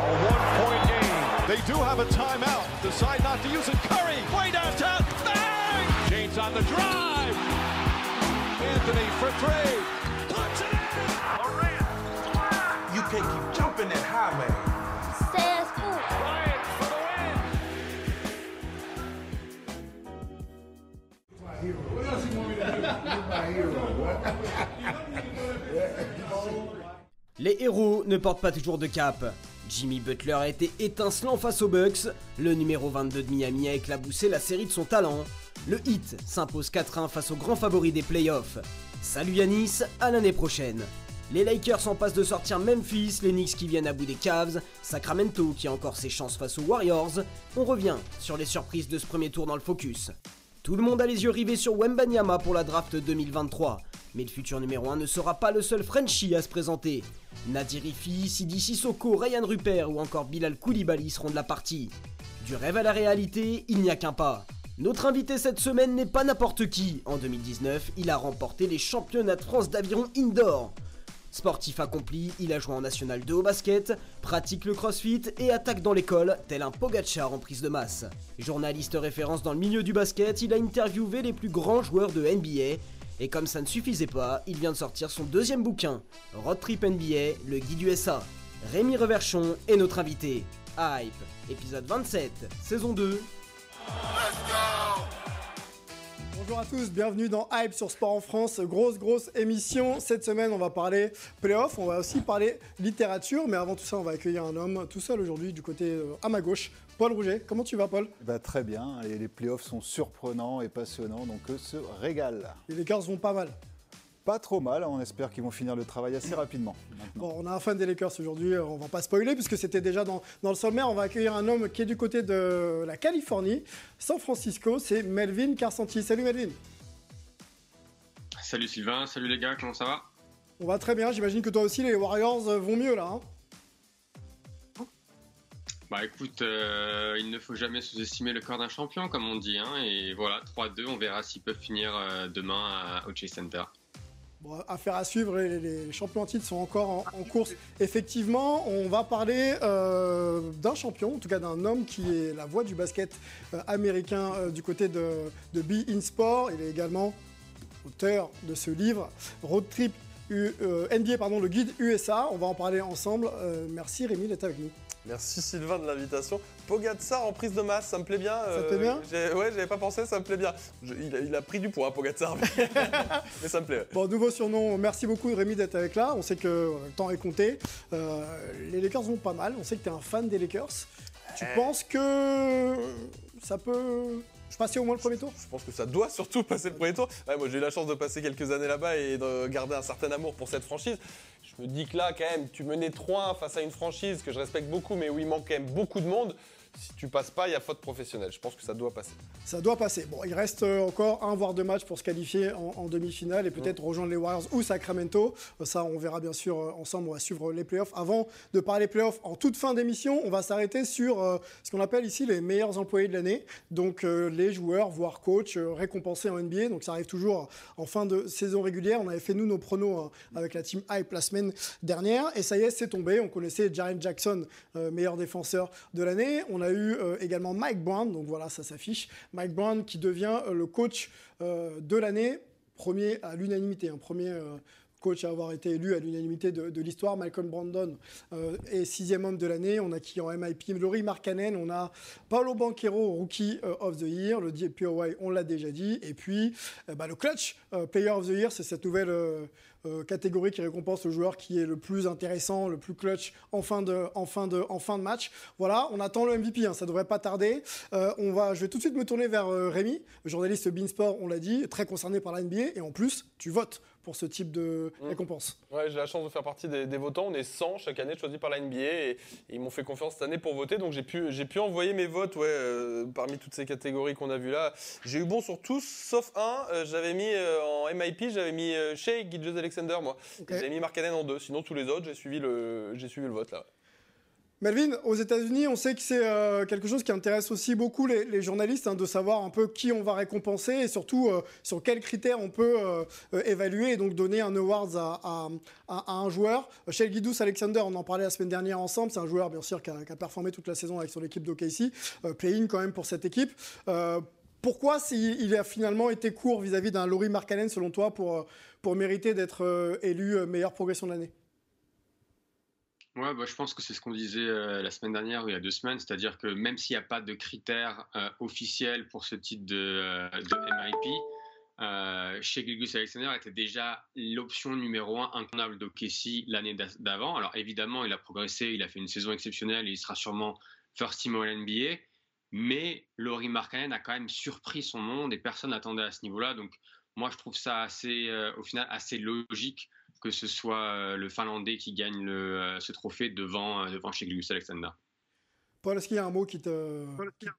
A one-point game. They do have a timeout. Decide not to use it. Curry, way downtown. Bang! James on the drive. Anthony for three. Puts it in. Durant. You can't keep jumping that high, man. Bryant for the win. Les héros ne portent pas toujours de cap. Jimmy Butler a été étincelant face aux Bucks, le numéro 22 de Miami a éclaboussé la série de son talent, le Heat s'impose 4-1 face au grand favori des playoffs. Salut Yanis, à l'année prochaine. Les Lakers en passent de sortir Memphis, les Knicks qui viennent à bout des Cavs, Sacramento qui a encore ses chances face aux Warriors. On revient sur les surprises de ce premier tour dans le focus. Tout le monde a les yeux rivés sur Wembanyama pour la draft 2023. Mais le futur numéro 1 ne sera pas le seul Frenchie à se présenter. Nadir Rifi, Sidi Sissoko, Ryan Rupert ou encore Bilal Koulibaly seront de la partie. Du rêve à la réalité, il n'y a qu'un pas. Notre invité cette semaine n'est pas n'importe qui. En 2019, il a remporté les championnats de France d'aviron indoor. Sportif accompli, il a joué en National 2 au basket, pratique le crossfit et attaque dans l'école, tel un Pogachar en prise de masse. Journaliste référence dans le milieu du basket, il a interviewé les plus grands joueurs de NBA. Et comme ça ne suffisait pas, il vient de sortir son deuxième bouquin, Road Trip NBA, le guide USA. Rémi Reverchon est notre invité. Hype, épisode 27, saison 2. Bonjour à tous, bienvenue dans Hype sur Sport en France. Grosse, grosse émission. Cette semaine, on va parler playoff, on va aussi parler littérature. Mais avant tout ça, on va accueillir un homme tout seul aujourd'hui du côté euh, à ma gauche, Paul Rouget. Comment tu vas, Paul? Bah, très bien, et les playoffs sont surprenants et passionnants, donc eux se régalent. Les Lakers vont pas mal. Pas trop mal, on espère qu'ils vont finir le travail assez rapidement. Bon, on a un fan des Lakers aujourd'hui, euh, on va pas spoiler puisque c'était déjà dans, dans le sommaire. On va accueillir un homme qui est du côté de la Californie, San Francisco, c'est Melvin Carsanti. Salut Melvin. Salut Sylvain, salut les gars, comment ça va? On va très bien, j'imagine que toi aussi les Warriors euh, vont mieux là. hein Bah écoute, euh, il ne faut jamais sous-estimer le corps d'un champion comme on dit, hein, et voilà, 3-2, on verra s'ils peuvent finir euh, demain à- au Chase Center. Affaire à suivre, les, champions en titre sont encore en, course. Effectivement, on va parler euh, d'un champion, en tout cas d'un homme qui est la voix du basket euh, américain euh, du côté de, de Be In Sport. Il est également auteur de ce livre, Road Trip NBA, pardon, le guide USA. On va en parler ensemble. Merci Rémi d'être avec nous. Merci Sylvain de l'invitation. Pogacar en prise de masse, ça me plaît bien. Ça te plaît bien? Ouais, j'avais pas pensé, ça me plaît bien. Je- il, a, il a pris du poids, Pogacar, mais, mais ça me plaît. ouais. Bon, nouveau surnom, merci beaucoup Rémi d'être avec là. On sait que euh, le temps est compté. Euh, les Lakers vont pas mal. On sait que tu es un fan des Lakers. Tu penses que ça peut se passer au moins le premier tour? Je pense que ça doit surtout passer le premier tour. Ouais, moi, j'ai eu la chance de passer quelques années là-bas et de garder un certain amour pour cette franchise. Je me dis que là, quand même, tu menais 3-1 face à une franchise que je respecte beaucoup, mais où il manque quand même beaucoup de monde. Si tu passes pas, il y a faute professionnelle. Je pense que ça doit passer. Ça doit passer. Bon, il reste euh, encore un voire deux matchs pour se qualifier en, en demi-finale et Mm. peut-être rejoindre les Warriors ou Sacramento. Euh, Ça, on verra bien sûr euh, ensemble. On va suivre les playoffs. Avant de parler playoffs, en toute fin d'émission, on va s'arrêter sur euh, ce qu'on appelle ici les meilleurs employés de l'année. Donc, euh, les joueurs, voire coachs, euh, récompensés en NBA. Donc, ça arrive toujours en fin de saison régulière. On avait fait, nous, nos pronos hein, avec la team Hype la semaine dernière. Et ça y est, c'est tombé. On connaissait Jaren Jackson, meilleur défenseur de l'année. On a eu euh, également Mike Brown. Donc, voilà, ça s'affiche. Mike Brown qui devient euh, le coach euh, de l'année, premier à l'unanimité, un premier euh, coach à avoir été élu à l'unanimité de, l'histoire. Malcolm Brandon est sixième homme de l'année. On a qui en MIP Laurie Markkanen, on a Paolo Banquero, Rookie of the Year, le DPOY, on l'a déjà dit. Et puis, bah, le Clutch Player of the Year, c'est cette nouvelle euh, catégorie qui récompense le joueur qui est le plus intéressant, le plus clutch en fin de match. Voilà, on attend le MVP, hein, ça devrait pas tarder. Euh, on va, je vais tout de suite me tourner vers euh, Rémi, journaliste Beansport, on l'a dit, très concerné par la NBA, et en plus, tu votes pour ce type de Mm. récompense. Ouais, j'ai la chance de faire partie des, des votants. On est 100 chaque année choisis par la NBA et, et ils m'ont fait confiance cette année pour voter. Donc j'ai pu, j'ai pu envoyer mes votes ouais, euh, parmi toutes ces catégories qu'on a vues là. J'ai eu bon sur tous, sauf un. euh, j'avais mis euh, en MIP, j'avais mis Shea Gilgeous Alexander, moi. Ok. Et J'avais mis Markkanen en deux. Sinon, tous les autres, j'ai suivi le, j'ai suivi le vote là. Melvin, aux États-Unis, on sait que c'est euh, quelque chose qui intéresse aussi beaucoup les, journalistes, hein, de savoir un peu qui on va récompenser et surtout euh, sur quels critères on peut euh, évaluer et donc donner un award à, un joueur. Shell Guidous Alexander, on en parlait la semaine dernière ensemble, c'est un joueur bien sûr qui a, performé toute la saison avec son équipe d'OKC, play-in quand même pour cette équipe. pourquoi il a finalement été court vis-à-vis d'un Laurie Markkanen selon toi pour, pour mériter d'être élu meilleure progression de l'année? Ouais, bah, je pense que c'est ce qu'on disait euh, la semaine dernière ou il y a deux semaines, c'est-à-dire que même s'il n'y a pas de critères euh, officiels pour ce type de, euh, MIP, chez Gilgus Alexander était déjà l'option numéro un incontournable d'Okessi l'année d'avant. Alors évidemment, il a progressé, il a fait une saison exceptionnelle et il sera sûrement first team All NBA. Mais Laurie Markkanen a quand même surpris son monde et personne n'attendait à ce niveau-là. Donc moi, je trouve ça assez, au final, assez logique que ce soit euh, le Finlandais qui gagne euh, ce trophée devant, euh, devant Alexander. Paul, est-ce qu'il y a un mot qui te,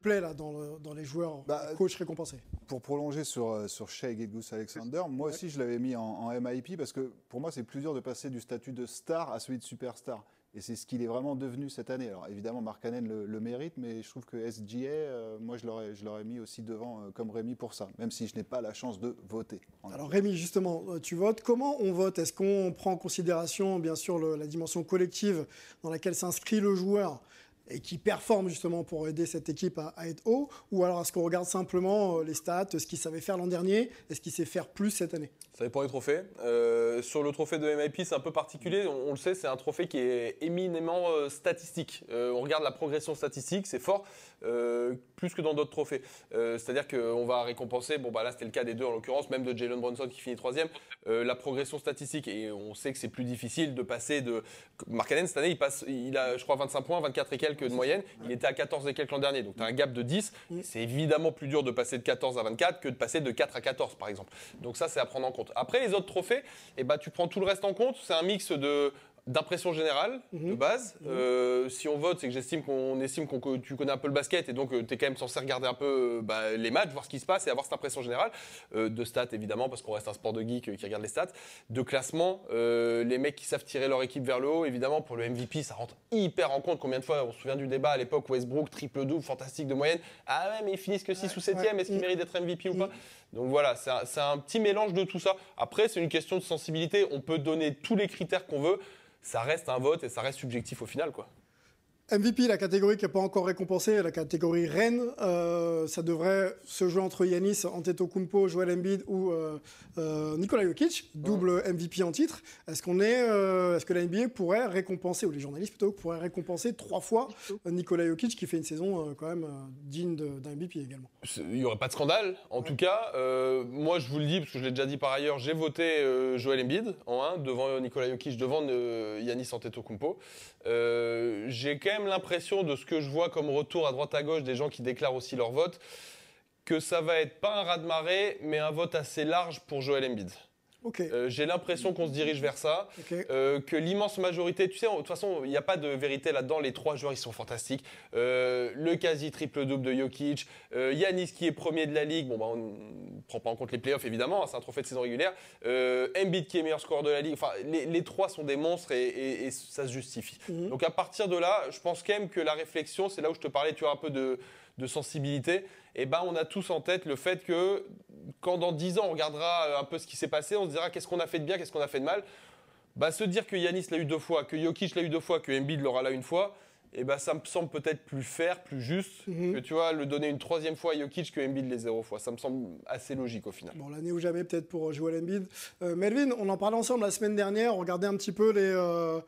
plaît là, dans, dans les joueurs bah, coach récompensés? Pour prolonger sur, sur Shea Alexander, moi aussi je l'avais mis en, en, MIP parce que pour moi c'est plus dur de passer du statut de star à celui de superstar. Et c'est ce qu'il est vraiment devenu cette année. Alors évidemment, Mark le, le, mérite, mais je trouve que SGA, euh, moi je l'aurais mis aussi devant euh, comme Rémi pour ça, même si je n'ai pas la chance de voter. Alors Rémi, justement, euh, tu votes. Comment on vote? Est-ce qu'on prend en considération, bien sûr, la dimension collective dans laquelle s'inscrit le joueur et qui performe justement pour aider cette équipe à, être haut? Ou alors est-ce qu'on regarde simplement les stats, ce qu'il savait faire l'an dernier et ce qu'il sait faire plus cette année? Ça dépend des trophées. Euh, sur le trophée de MIP, c'est un peu particulier. On, le sait, c'est un trophée qui est éminemment euh, statistique. Euh, on regarde la progression statistique, c'est fort, plus que dans d'autres trophées. C'est-à-dire qu'on va récompenser, bon bah là c'était le cas des deux en l'occurrence, même de Jalen Brunson qui finit troisième, la progression statistique. Et on sait que c'est plus difficile de passer de. Mark Allen, cette année, il, passe, il a, je crois, 25 points, 24 et quelques de moyenne. Il était à 14 et quelques l'an dernier. Donc tu as un gap de 10. C'est évidemment plus dur de passer de 14 à 24 que de passer de 4 à 14, par exemple. Donc ça, c'est à prendre en compte. Après, les autres trophées, eh ben, tu prends tout le reste en compte. C'est un mix de d'impression générale de mhm. base. Mhm. Euh, si on vote, c'est que j'estime qu'on estime que tu connais un peu le basket et donc euh, tu es quand même censé regarder un peu euh, bah, les matchs, voir ce qui se passe et avoir cette impression générale. de stats évidemment, parce qu'on reste un sport de geek qui regarde les stats. De classement, les mecs qui savent tirer leur équipe vers le haut, évidemment pour le MVP, ça rentre hyper en compte. Combien de fois on se souvient du débat à l'époque Westbrook, triple double, fantastique de moyenne. Ah ouais, mais ils finissent que 6 ou 7 e est-ce qu'ils méritent d'être MVP ou pas? Donc voilà, c'est un, petit mélange de tout ça. Après, c'est une question de sensibilité. On peut donner tous les critères qu'on veut ça reste un vote et ça reste subjectif au final, quoi. MVP, la catégorie qui n'est pas encore récompensée, la catégorie reine, euh, ça devrait se jouer entre Yanis Antetokounmpo, Joel Embiid ou euh, euh, Nikola Jokic, double MVP en titre. Est-ce qu'on est, est-ce que la NBA pourrait récompenser ou les journalistes plutôt pourraient récompenser trois fois Nikola Jokic qui fait une saison quand même digne d'un MVP également? Il n'y aurait pas de scandale, en tout cas. moi, je vous le dis parce que je l'ai déjà dit par ailleurs, j'ai voté Joel Embiid en 1 devant Nikola Jokic, devant Yanis Antetokounmpo. j'ai quand même l'impression de ce que je vois comme retour à droite à gauche des gens qui déclarent aussi leur vote, que ça va être pas un raz-de-marée, mais un vote assez large pour Joel Embiid. Euh, j'ai l'impression qu'on se dirige vers ça, euh, que l'immense majorité, tu sais, de toute façon, il n'y a pas de vérité là-dedans. Les trois joueurs, ils sont fantastiques. Euh, le quasi triple double de Jokic, Yanis qui est premier de la ligue. Bon, bah, on ne prend pas en compte les playoffs évidemment, hein, c'est un trophée de saison régulière. Embiid qui est meilleur score de la ligue. Enfin, les, trois sont des monstres et, ça se justifie. Mhm. Donc à partir de là, je pense quand même que la réflexion, c'est là où je te parlais, tu as un peu de de sensibilité, eh ben, on a tous en tête le fait que quand dans 10 ans on regardera euh, un peu ce qui s'est passé, on se dira qu'est-ce qu'on a fait de bien, qu'est-ce qu'on a fait de mal. Bah, se dire que Yanis l'a eu deux fois, que Jokic l'a eu deux fois, que Embiid l'aura là une fois, eh ben, ça me semble peut-être plus fair, plus juste mhm. que tu vois, le donner une troisième fois à Jokic que Embiid les zéro fois. Ça me semble assez logique au final. Bon, l'année ou jamais peut-être pour jouer à Embiid. Euh, Melvin, on en parlait ensemble la semaine dernière, on regardait un petit peu les... Euh,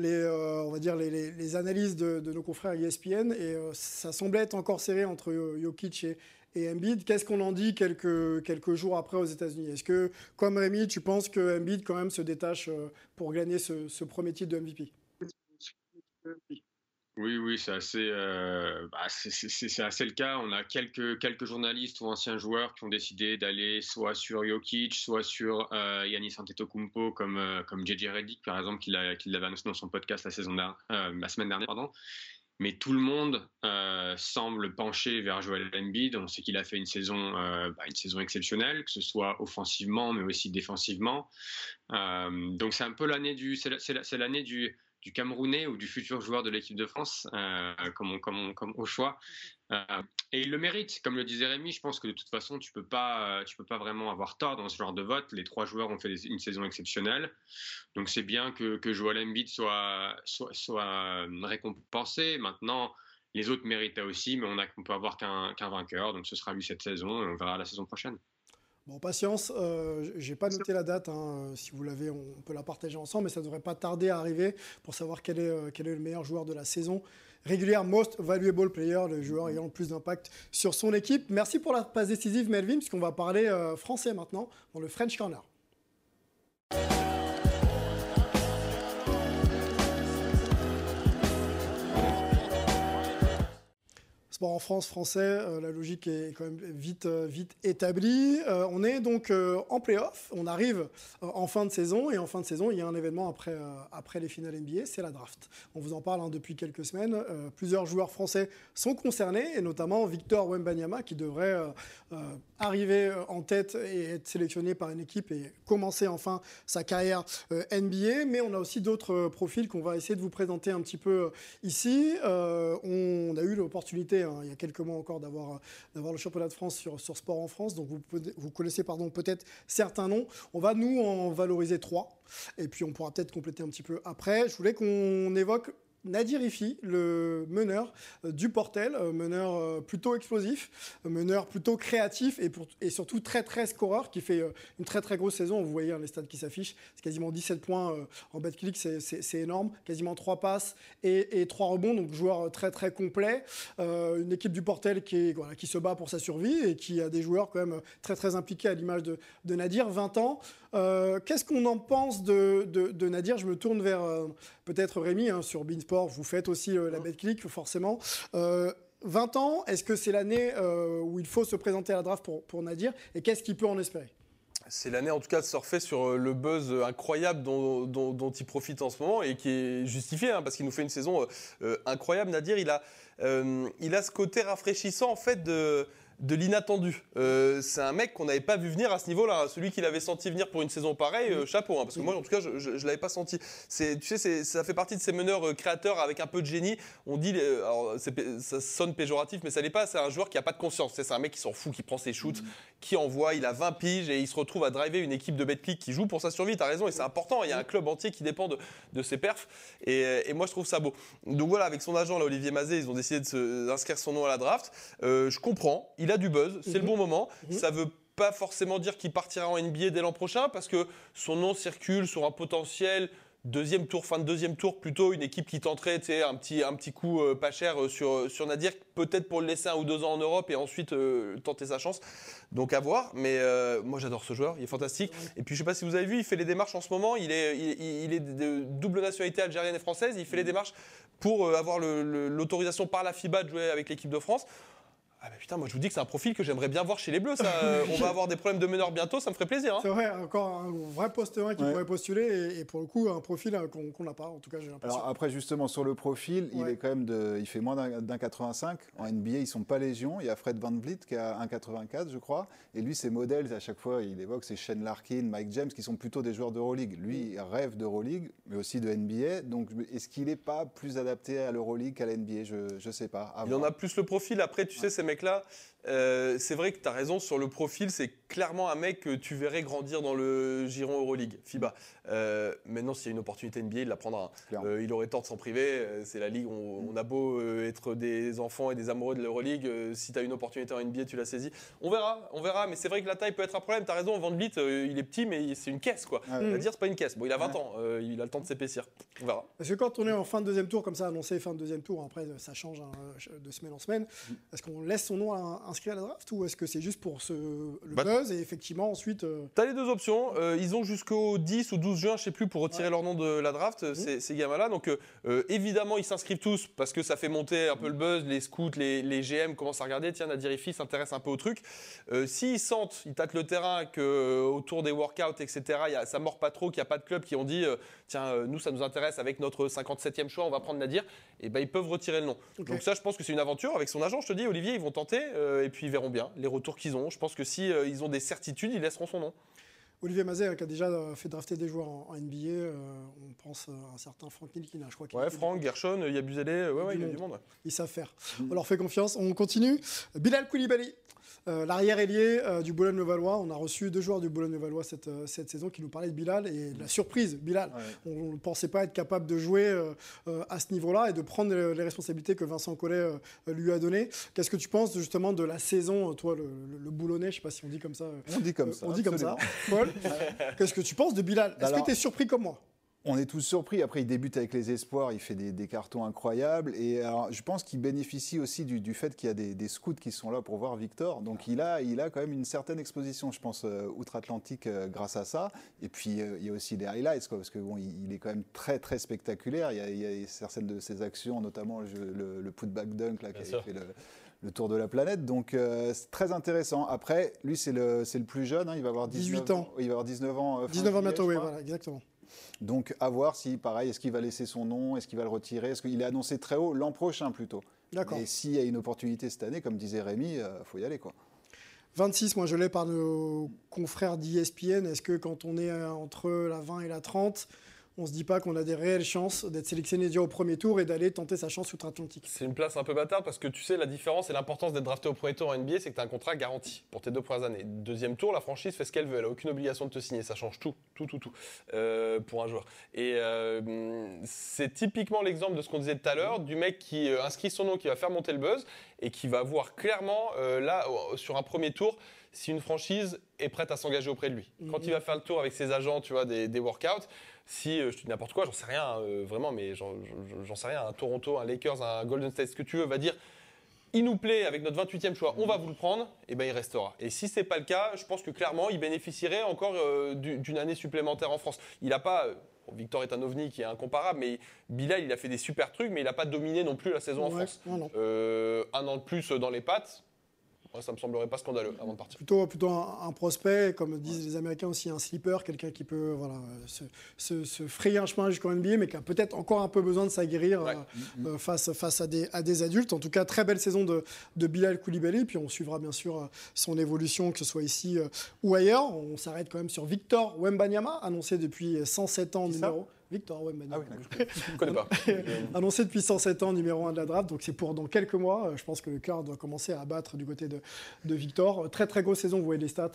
les, euh, on va dire les, analyses de, nos confrères ESPN et euh, ça semblait être encore serré entre Jokic et, et Embiid. Qu'est-ce qu'on en dit quelques, jours après aux États-Unis? Est-ce que, comme Rémi, tu penses que Embiid quand même se détache euh, pour gagner ce, premier titre de MVP oui, c'est assez, euh, bah, c'est assez le cas. On a quelques, quelques journalistes ou anciens joueurs qui ont décidé d'aller soit sur Jokic, soit sur euh, Yanis Antetokounmpo, comme, euh, comme JJ Reddick, par exemple, qui l'avait annoncé dans son podcast la, saison euh, la semaine dernière. Pardon. Mais tout le monde semble pencher vers Joel Embiid. On sait qu'il a fait une saison, bah, une saison exceptionnelle, que ce soit offensivement, mais aussi défensivement. donc c'est un peu l'année du, c'est l'année du du Camerounais ou du futur joueur de l'équipe de France, comme, comme, comme, au choix. et il le mérite, comme le disait Rémi. Je pense que de toute façon, tu peux tu peux pas vraiment avoir tort dans ce genre de vote. Les trois joueurs ont fait une saison exceptionnelle, donc c'est bien que, que Joel soit, soit, soit récompensé. Maintenant les autres méritaient aussi, mais on ne peut avoir qu'un vainqueur. Donc ce sera lui cette saison et on verra la saison prochaine. Bon, patience, euh, j'ai pas noté la date, hein. si vous l'avez, on peut la partager ensemble, mais ça ne devrait pas tarder à arriver pour savoir quel est, euh, quel est le meilleur joueur de la saison régulière, most valuable player, le joueur ayant le plus d'impact sur son équipe. Merci pour la passe décisive, Melvin, puisqu'on va parler euh, français maintenant dans le French Corner. En France français, euh, la logique est quand même vite, euh, vite établie. Euh, on est donc en playoff, on arrive en fin de saison et en fin de saison, il y a un événement après, après les finales NBA, c'est la draft. On vous en parle hein, depuis quelques semaines. plusieurs joueurs français sont concernés et notamment Victor Wembanyama qui devrait arriver en tête et être sélectionné par une équipe et commencer enfin sa carrière NBA. Mais on a aussi d'autres profils qu'on va essayer de vous présenter un petit peu ici. on a eu l'opportunité Hein, il y a quelques mois encore d'avoir le championnat de France sur, sur Sport en France. Donc vous, vous connaissez pardon, peut-être certains noms. On va nous en valoriser trois. Et puis on pourra peut-être compléter un petit peu après. Je voulais qu'on évoque Nadir Ifi, le meneur euh, du Portel, euh, meneur euh, plutôt explosif, meneur plutôt créatif et, surtout très très scoreur qui fait une très très grosse saison. Vous voyez hein, les stats qui s'affichent, c'est quasiment 17 points en bas de clic, c'est énorme, quasiment 3 passes et, et 3 rebonds, donc joueur très très complet. une équipe du Portel qui, qui se bat pour sa survie et qui a des joueurs quand même très très impliqués à l'image de, Nadir, 20 ans. Qu'est-ce qu'on en pense de, Nadir Je me tourne vers peut-être Rémi hein, sur Beansport vous faites aussi euh, la clic forcément. 20 euh, ans, est-ce que c'est l'année euh, où il faut se présenter à la draft pour, pour Nadir Et qu'est-ce qu'il peut en espérer? C'est l'année en tout cas de surfer sur le buzz incroyable dont, il profite en ce moment et qui est justifié hein, parce qu'il nous fait une saison incroyable. Nadir, il a, il a ce côté rafraîchissant en fait de de l'inattendu. Euh, c'est un mec qu'on n'avait pas vu venir à ce niveau-là. Celui qui l'avait senti venir pour une saison pareille, euh, chapeau. Hein, parce que moi, en tout cas, je ne l'avais pas senti. tu sais, ça fait partie de ces meneurs euh, créateurs avec un peu de génie. On dit, ça sonne péjoratif, mais ça n'est pas. C'est un joueur qui n'a pas de conscience. C'est un mec qui s'en fout, qui prend ses shoots, qui envoie. Il a 20 piges et il se retrouve à driver une équipe de Betclic qui joue pour sa survie. Tu as raison et c'est important. Il y a un club entier qui dépend de, ses perfs. Et, moi, je trouve ça beau. Donc voilà, avec son agent, là, Olivier Mazet, ils ont décidé d'inscrire son nom à la draft. je comprends. A du buzz, c'est le bon moment. Mhm. Ça veut pas forcément dire qu'il partira en NBA dès l'an prochain parce que son nom circule sur un potentiel deuxième tour, fin de deuxième tour, plutôt une équipe qui tenterait un petit, un petit coup euh, pas cher euh, sur, sur Nadir, peut-être pour le laisser un ou deux ans en Europe et ensuite euh, tenter sa chance. Donc à voir, mais moi j'adore ce joueur, il est fantastique. Et puis je sais pas si vous avez vu, il fait les démarches en ce moment, il est, il, est de double nationalité algérienne et française, il fait les démarches pour avoir l'autorisation par la FIBA de jouer avec l'équipe de France. Ah bah putain, moi je vous dis que c'est un profil que j'aimerais bien voir chez les Bleus. Ça. on va avoir des problèmes de meneur bientôt, ça me ferait plaisir. Hein. C'est vrai, encore un vrai poste 1 qui pourrait postuler et, pour le coup un profil euh, qu'on n'a pas. En tout cas, j'ai l'impression. Alors après, justement sur le profil, il est quand même de, il fait moins d'un 85. En NBA, ils sont pas légion. Il y a Fred Van Vliet qui a 1,84 je crois. Et lui, ses modèles, à chaque fois, il évoque c'est Shane Larkin, Mike James, qui sont plutôt des joueurs d'Euroleague. Lui, il rêve d'Euroleague, mais aussi de NBA. Donc, est-ce qu'il n'est pas plus adapté à l'Euroleague qu'à l'NBA Je ne sais pas. Il en a plus le profil. Après, tu sais, ces mecs-là. Euh, c'est vrai que tu as raison sur le profil, c'est clairement un mec que tu verrais grandir dans le giron Euroleague, FIBA. Euh, maintenant, s'il y a une opportunité NBA, il la prendra. Euh, il aurait tort de s'en priver. C'est la ligue, on, a beau être des enfants et des amoureux de l'Euroleague, si tu as une opportunité en NBA, tu la saisis. On verra, on verra, mais c'est vrai que la taille peut être un problème. Tu as raison, Van Vliet, il est petit, mais c'est une caisse. quoi. À dire, c'est pas une caisse. Bon, il a 20 ans, il a le temps de s'épaissir. On verra. Parce que quand on est en fin de deuxième tour, comme ça, annoncé fin de deuxième tour, après ça change hein, de semaine en semaine, mm. est-ce qu'on laisse son nom à inscrit à la draft ou est-ce que c'est juste pour ce, le bah, buzz et effectivement ensuite. Euh, T'as les deux options. Euh, ils ont jusqu'au 10 ou 12 juin, je sais plus, pour retirer leur nom de la draft, mmh. ces, gamins-là. Donc euh, évidemment, ils s'inscrivent tous parce que ça fait monter un peu le buzz. Les scouts, les, les GM commencent à regarder. Tiens, Nadir Ifi s'intéresse un peu au truc. S'ils sentent, ils tâtent le terrain, que autour des workouts, etc., y a, ça mord pas trop, qu'il n'y a pas de club qui ont dit tiens, nous, ça nous intéresse avec notre 57e choix, on va prendre Nadir. Et ben, ils peuvent retirer le nom. Donc ça, je pense que c'est une aventure avec son agent. Je te dis, Olivier, ils vont tenter et puis ils verront bien les retours qu'ils ont. Je pense que si euh, ils ont des certitudes, ils laisseront son nom. Olivier Mazet hein, qui a déjà euh, fait drafter des joueurs en, NBA. euh, on pense à un certain Frank Nilkina, je crois. Ouais, Franck, Gershon, Yabusele, ouais, ouais, il y a du monde. Ils savent faire. On leur fait confiance. On continue. Bilal Koulibaly. Euh, L'arrière ailier euh, du Boulogne-le-Valois. On a reçu deux joueurs du Boulogne-le-Valois cette, euh, cette saison qui nous parlaient de Bilal et de la surprise. Bilal, Ouais. on ne pensait pas être capable de jouer euh, euh, à ce niveau-là et de prendre les, les responsabilités que Vincent Collet euh, lui a données. Qu'est-ce que tu penses justement de la saison, toi, le, le- le Boulonnais, je ne sais pas si on dit comme ça. On dit comme euh, ça. on dit comme ça. Paul, qu'est-ce que tu penses de Bilal? Est-ce que tu es surpris comme moi? On est tous surpris. Après, il débute avec les espoirs, il fait des, des cartons incroyables. Et alors, je pense qu'il bénéficie aussi du, du fait qu'il y a des, des scouts qui sont là pour voir Victor. Donc, il a, il a quand même une certaine exposition, je pense, euh, outre-Atlantique euh, grâce à ça. Et puis, euh, il y a aussi des highlights, quoi, parce que bon, il, il est quand même très, très spectaculaire. Il y a, il y a certaines de ses actions, notamment le, le, le putback dunk là, qui a fait le, le tour de la planète. Donc, euh, c'est très intéressant. Après, lui, c'est le, c'est le plus jeune. hein, il va avoir 19 18 ans. Il va avoir 19 ans. euh, fin 19 ans bientôt, oui, voilà, exactement. Donc, à voir si, pareil, est-ce qu'il va laisser son nom, est-ce qu'il va le retirer, est-ce qu'il est annoncé très haut l'an prochain plutôt. D'accord. Et s'il y a une opportunité cette année, comme disait Rémi, il faut y aller. quoi. 26, moi je l'ai par nos confrères d'ESPN. Est-ce que quand on est euh, entre la 20 et la 30, on se dit pas qu'on a des réelles chances d'être sélectionné déjà au premier tour et d'aller tenter sa chance outre-Atlantique C'est une place un peu bâtarde parce que tu sais, la différence et l'importance d'être drafté au premier tour en NBA, c'est que tu as un contrat garanti pour tes deux premières années. Deuxième tour, la franchise fait ce qu'elle veut. Elle n'a aucune obligation de te signer. Ça change tout, tout, tout, tout euh, pour un joueur. Et euh, c'est typiquement l'exemple de ce qu'on disait tout à l'heure, du mec qui euh, inscrit son nom, qui va faire monter le buzz et qui va voir clairement, là, sur un premier tour, si une franchise est prête à s'engager auprès de lui. Quand il va faire le tour avec ses agents, tu vois, des, des workouts, si euh, je te dis n'importe quoi, j'en sais rien, euh, vraiment, mais j'en sais rien, un Toronto, un Lakers, un Golden State, ce que tu veux, va dire il nous plaît avec notre 28e choix, on va vous le prendre, et ben il restera. Et si c'est pas le cas, je pense que clairement il bénéficierait encore euh, du- d'une année supplémentaire en France. Il n'a pas bon, Victor est un ovni qui est incomparable, mais Bilal il a fait des super trucs, mais il n'a pas dominé non plus la saison en France. Euh, un an de plus dans les pattes, moi, ça me semblerait pas scandaleux avant de partir. Plutôt, plutôt un, un prospect, comme disent les Américains aussi, un sleeper, quelqu'un qui peut voilà, se, se- se frayer un chemin jusqu'en NBA, mais qui a peut-être encore un peu besoin de s'aguerrir Ouais. euh, face, face à, des, à des adultes. En tout cas, très belle saison de, de Bilal Koulibaly. Puis on suivra bien sûr euh, son évolution, que ce soit ici euh, ou ailleurs. On s'arrête quand même sur Victor Wembanyama, annoncé depuis 107 ans numéro. Victor Wembanyama. Ah oui. Je connais pas. Annoncé depuis 107 ans, numéro 1 de la draft. Donc c'est pour dans quelques mois. Euh, Je pense que le cœur doit commencer à battre du côté de, de Victor. Euh, Très très grosse saison, vous voyez les stats.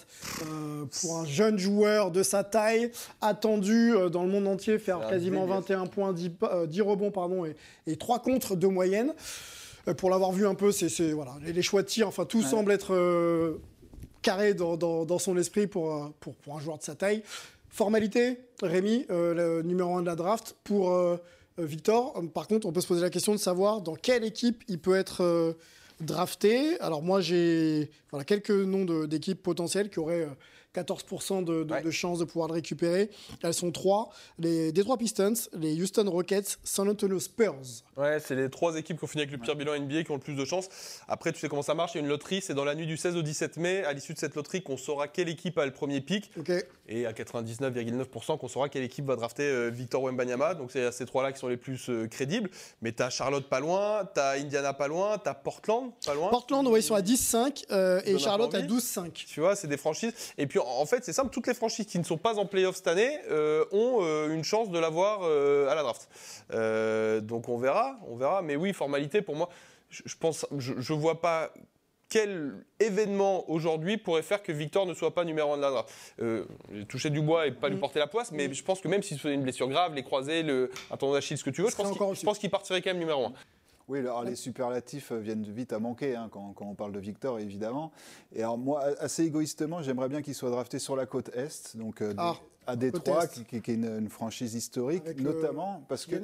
Euh, pour un jeune joueur de sa taille, attendu dans le monde entier, faire quasiment délire. 21 points, 10, pa- euh, 10 rebonds pardon, et, et 3 contre de moyenne. Pour l'avoir vu un peu, c'est voilà, les, choix de tir, enfin tout semble être euh, carré dans, dans- dans son esprit pour, pour, pour un joueur de sa taille. Formalité, Rémi, euh, le numéro 1 de la draft. Pour euh, euh, Victor, euh, par contre, on peut se poser la question de savoir dans quelle équipe il peut être drafté. Alors moi, j'ai voilà, quelques noms d'équipes potentielles qui auraient 14% de, de, Ouais. de chances de pouvoir le récupérer. Elles sont trois. Les Detroit Pistons, les Houston Rockets, San Antonio Spurs. Ouais, c'est les trois équipes qui ont fini avec le pire bilan NBA qui ont le plus de chance. Après, tu sais comment ça marche, il y a une loterie, c'est dans la nuit du 16 au 17 mai, à l'issue de cette loterie, qu'on saura quelle équipe a le premier pic. Ok. Et à 99,9% qu'on saura quelle équipe va drafter euh, Victor Wembanyama. Donc c'est ces trois-là qui sont les plus euh, crédibles. Mais t'as Charlotte pas loin, t'as Indiana pas loin, t'as Portland pas loin. Portland, ouais, ils sont à 10-5 euh, et Charlotte à envie. 12-5. Tu vois, c'est des franchises. Et puis en fait, c'est simple, toutes les franchises qui ne sont pas en playoff cette année euh, ont euh, une chance de l'avoir euh, à la draft. Donc on verra, on verra. Mais oui, formalité pour moi, je, je pense, je, je vois pas quel événement aujourd'hui pourrait faire que Victor ne soit pas numéro 1 de la draft euh, touché du bois et pas Mm. lui porter la poisse, mais je pense que même s'il se faisait une blessure grave, les croisés, le, un tendon d'Achille, ce que tu veux, pense qu'il- je pense qu'il partirait quand même numéro 1. Oui, alors les superlatifs euh, viennent vite à manquer hein, quand, quand on parle de Victor, évidemment. Et alors moi, assez égoïstement, j'aimerais bien qu'il soit drafté sur la côte Est, donc euh, Ah, à Détroit, qui, est une, une franchise historique, Avec le- notamment parce que.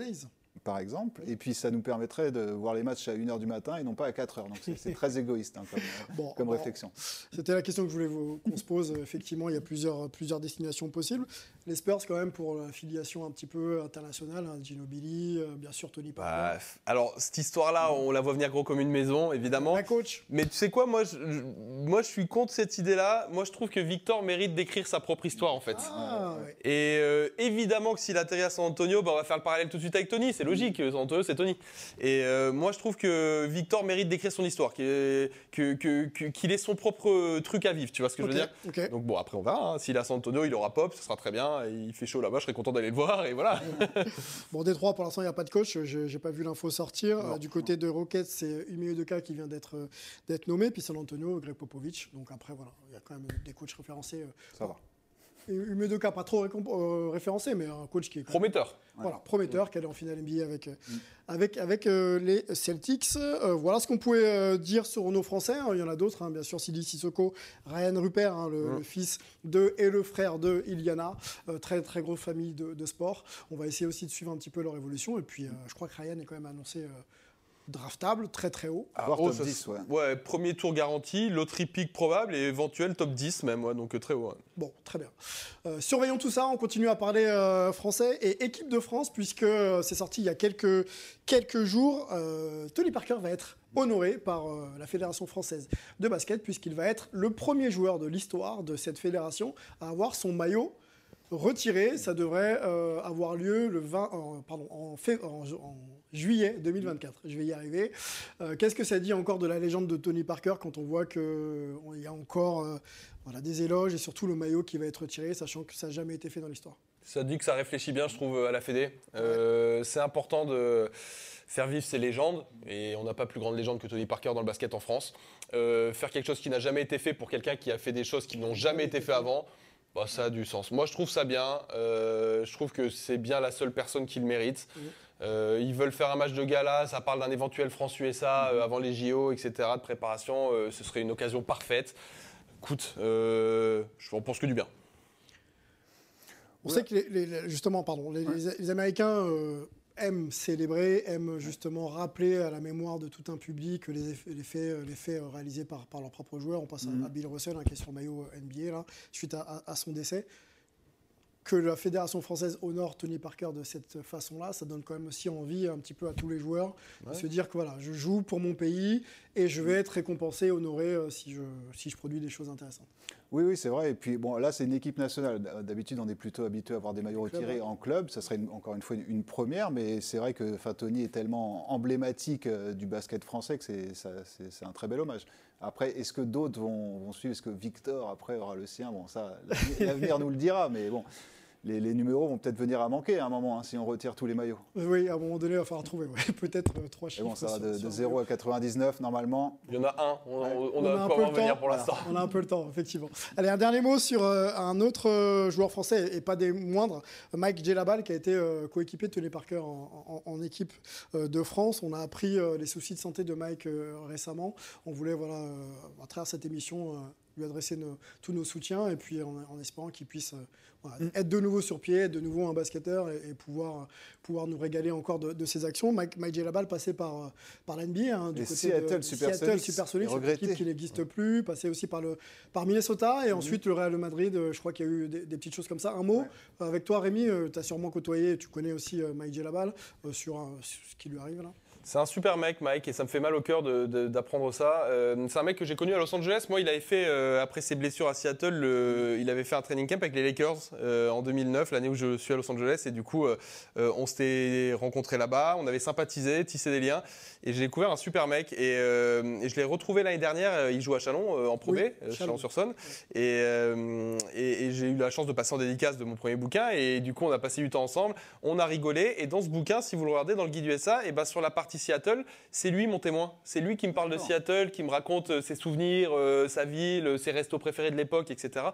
Par exemple, et puis ça nous permettrait de voir les matchs à 1h du matin et non pas à 4h. Donc c'est- très égoïste hein, comme, euh, Bon, comme bon, réflexion. C'était la question que je voulais vous- qu'on se pose. Effectivement, il y a plusieurs, plusieurs destinations possibles. Les Spurs, quand même, pour la filiation un petit peu internationale, hein, Ginobili, euh, bien sûr Tony Parker. Bah, alors cette histoire-là, on la voit venir gros comme une maison, évidemment. La coach. Mais tu sais quoi, moi je, je- moi je suis contre cette idée-là. Moi je trouve que Victor mérite d'écrire sa propre histoire en fait. Ah, ouais. Et euh, évidemment que s'il atterrit à San Antonio, bah, on va faire le parallèle tout de suite avec Tony, c'est logique, San Antonio, c'est Tony. Et euh, moi, je trouve que Victor mérite d'écrire son histoire, qu'il ait, que, qu'il ait son propre truc à vivre, tu vois ce que je veux dire? Donc bon, après on verra. hein. S'il à San Antonio, il aura pop, ce sera très bien. Il fait chaud là-bas, je serais content d'aller le voir et voilà. Bon, Détroit, pour l'instant, il n'y a pas de coach. Je n'ai pas vu l'info sortir. Euh, du côté de Rockets, c'est Udoka qui vient d'être euh, nommé. Puis San Antonio, Greg Popovich. Donc après, voilà, il y a quand même des coachs référencés. euh. Ça va. Ime Udoka, pas trop récomp- euh, référencé, mais un coach qui est Prometteur. Voilà, prometteur, qui allait en finale NBA avec, euh, avec, avec euh, les Celtics. Euh, voilà ce qu'on pouvait euh, dire sur nos Français. hein. Il y en a d'autres, hein, bien sûr. Sidi Sissoko, Ryan Rupert, hein, le, le fils de et le frère de Iliana. Euh, très, très grosse famille de, de sport. On va essayer aussi de suivre un petit peu leur évolution. Et puis, euh, je crois que Ryan est quand même annoncé euh, draftable, très très haut. Voire Oh, top ça 10, se- ouais. Ouais, premier tour garanti, loterie pick probable et éventuel top 10 même, ouais, donc euh, très haut. ouais. Bon, très bien. Euh, surveillons tout ça, on continue à parler euh, français et équipe de France, puisque euh, c'est sorti il y a quelques, quelques jours. Euh, Tony Parker va être honoré par euh, la Fédération française de basket, puisqu'il va être le premier joueur de l'histoire de cette fédération à avoir son maillot retiré. Ça devrait euh, avoir lieu le 20, en- pardon, en, en, en juillet 2024. Je vais y arriver. Euh, Qu'est-ce que ça dit encore de la légende de Tony Parker quand on voit qu'il y a encore euh, voilà, des éloges et surtout le maillot qui va être retiré, sachant que ça n'a jamais été fait dans l'histoire? Ça dit que ça réfléchit bien, je trouve, à la Fédé. Euh, C'est important de faire vivre ces légendes, et on n'a pas plus grande légende que Tony Parker dans le basket en France. Euh, faire quelque chose qui n'a jamais été fait pour quelqu'un qui a fait des choses qui n'ont jamais été fait avant, bah, ça a du sens. Moi, je trouve ça bien. Euh, je trouve que c'est bien la seule personne qui le mérite. Euh, ils veulent faire un match de gala, ça parle d'un éventuel France-USA euh, avant les JO, etc., de préparation. Euh, ce serait une occasion parfaite. Écoute, je en pense que du bien. On sait que les- justement, pardon, les, Américains aiment célébrer, aiment justement rappeler à la mémoire de tout un public les, faits, les faits réalisés par, par leurs propres joueurs. On passe à- à, Bill Russell, hein, qui est sur le maillot NBA, là, suite à, à- à son décès. Que la Fédération française honore Tony Parker de cette façon-là, ça donne quand même aussi envie un petit peu à tous les joueurs de se dire que voilà, je joue pour mon pays et je vais être récompensé, honoré euh, si, je, si je produis des choses intéressantes. Oui, oui, c'est vrai. Et puis, bon, là, c'est une équipe nationale. D'habitude, on est plutôt habitué à avoir des maillots Club, retirés ouais. en club. Ça serait une- encore une fois une, une première, mais c'est vrai que Tony est tellement emblématique euh, du basket français que c'est un très bel hommage. Après, est-ce que d'autres vont, vont suivre? Est-ce que Victor, après, aura le sien? Bon, ça, l'avenir nous le dira, mais bon. Les, les numéros vont peut-être venir à manquer à un moment hein, si on retire tous les maillots. Oui, à un moment donné, il va falloir trouver ouais, peut-être euh, trois Et chiffres. bon, ça va de, de le 0 à 99 normalement. Il y en a un, on, Ouais. on- on On a a un pas peu le venir temps. pour l'instant. On a un peu le temps, effectivement. Allez, un dernier mot sur euh, un autre euh, joueur français, et pas des moindres, Mike Djellabal, qui a été euh, coéquipier de Tony Parker en, en- en équipe euh, de France. On a appris euh, les soucis de santé de Mike euh, récemment. On voulait, voilà, euh, à travers cette émission, euh, lui adresser nos- tous nos soutiens, et puis en, en espérant qu'il puisse euh, voilà, être de nouveau sur pied, être de nouveau un basketteur, et, et pouvoir, pouvoir nous régaler encore de, de ses actions. Mike, Mike passé par, euh, par l'NBA, hein, du Et côté Seattle de Supersonics, Seattle regretté. équipe qui n'existe plus, passé aussi par, le, par Minnesota et ensuite le Real Madrid. euh, Je crois qu'il y a eu des, des petites choses comme ça. Un mot avec toi, Rémi, tu as sûrement côtoyé, tu connais aussi Mike Djellabal euh, sur, un- sur ce qui lui arrive là? C'est un super mec, Mike, et ça me fait mal au cœur d'apprendre ça. Euh, c'est un mec que j'ai connu à Los Angeles. Moi, il avait fait, euh, après ses blessures à Seattle, le- il avait fait un training camp avec les Lakers euh, en 2009, l'année où je suis à Los Angeles. Et du coup, on s'était rencontrés là-bas, on avait sympathisé, tissé des liens. Et j'ai découvert un super mec. Et, euh, et je l'ai retrouvé l'année dernière. euh, Il joue à Chalon, euh, en Pro Oui. Chalon-sur-Saône. Et, euh, et- et j'ai eu la chance de passer en dédicace de mon premier bouquin. Et du coup, on a passé du temps ensemble. On a rigolé. Et dans ce bouquin, si vous le regardez dans le guide USA, et ben sur la partie Seattle, c'est lui mon témoin. C'est lui qui me parle de. Seattle, qui me raconte ses souvenirs, sa ville, ses restos préférés de l'époque, etc.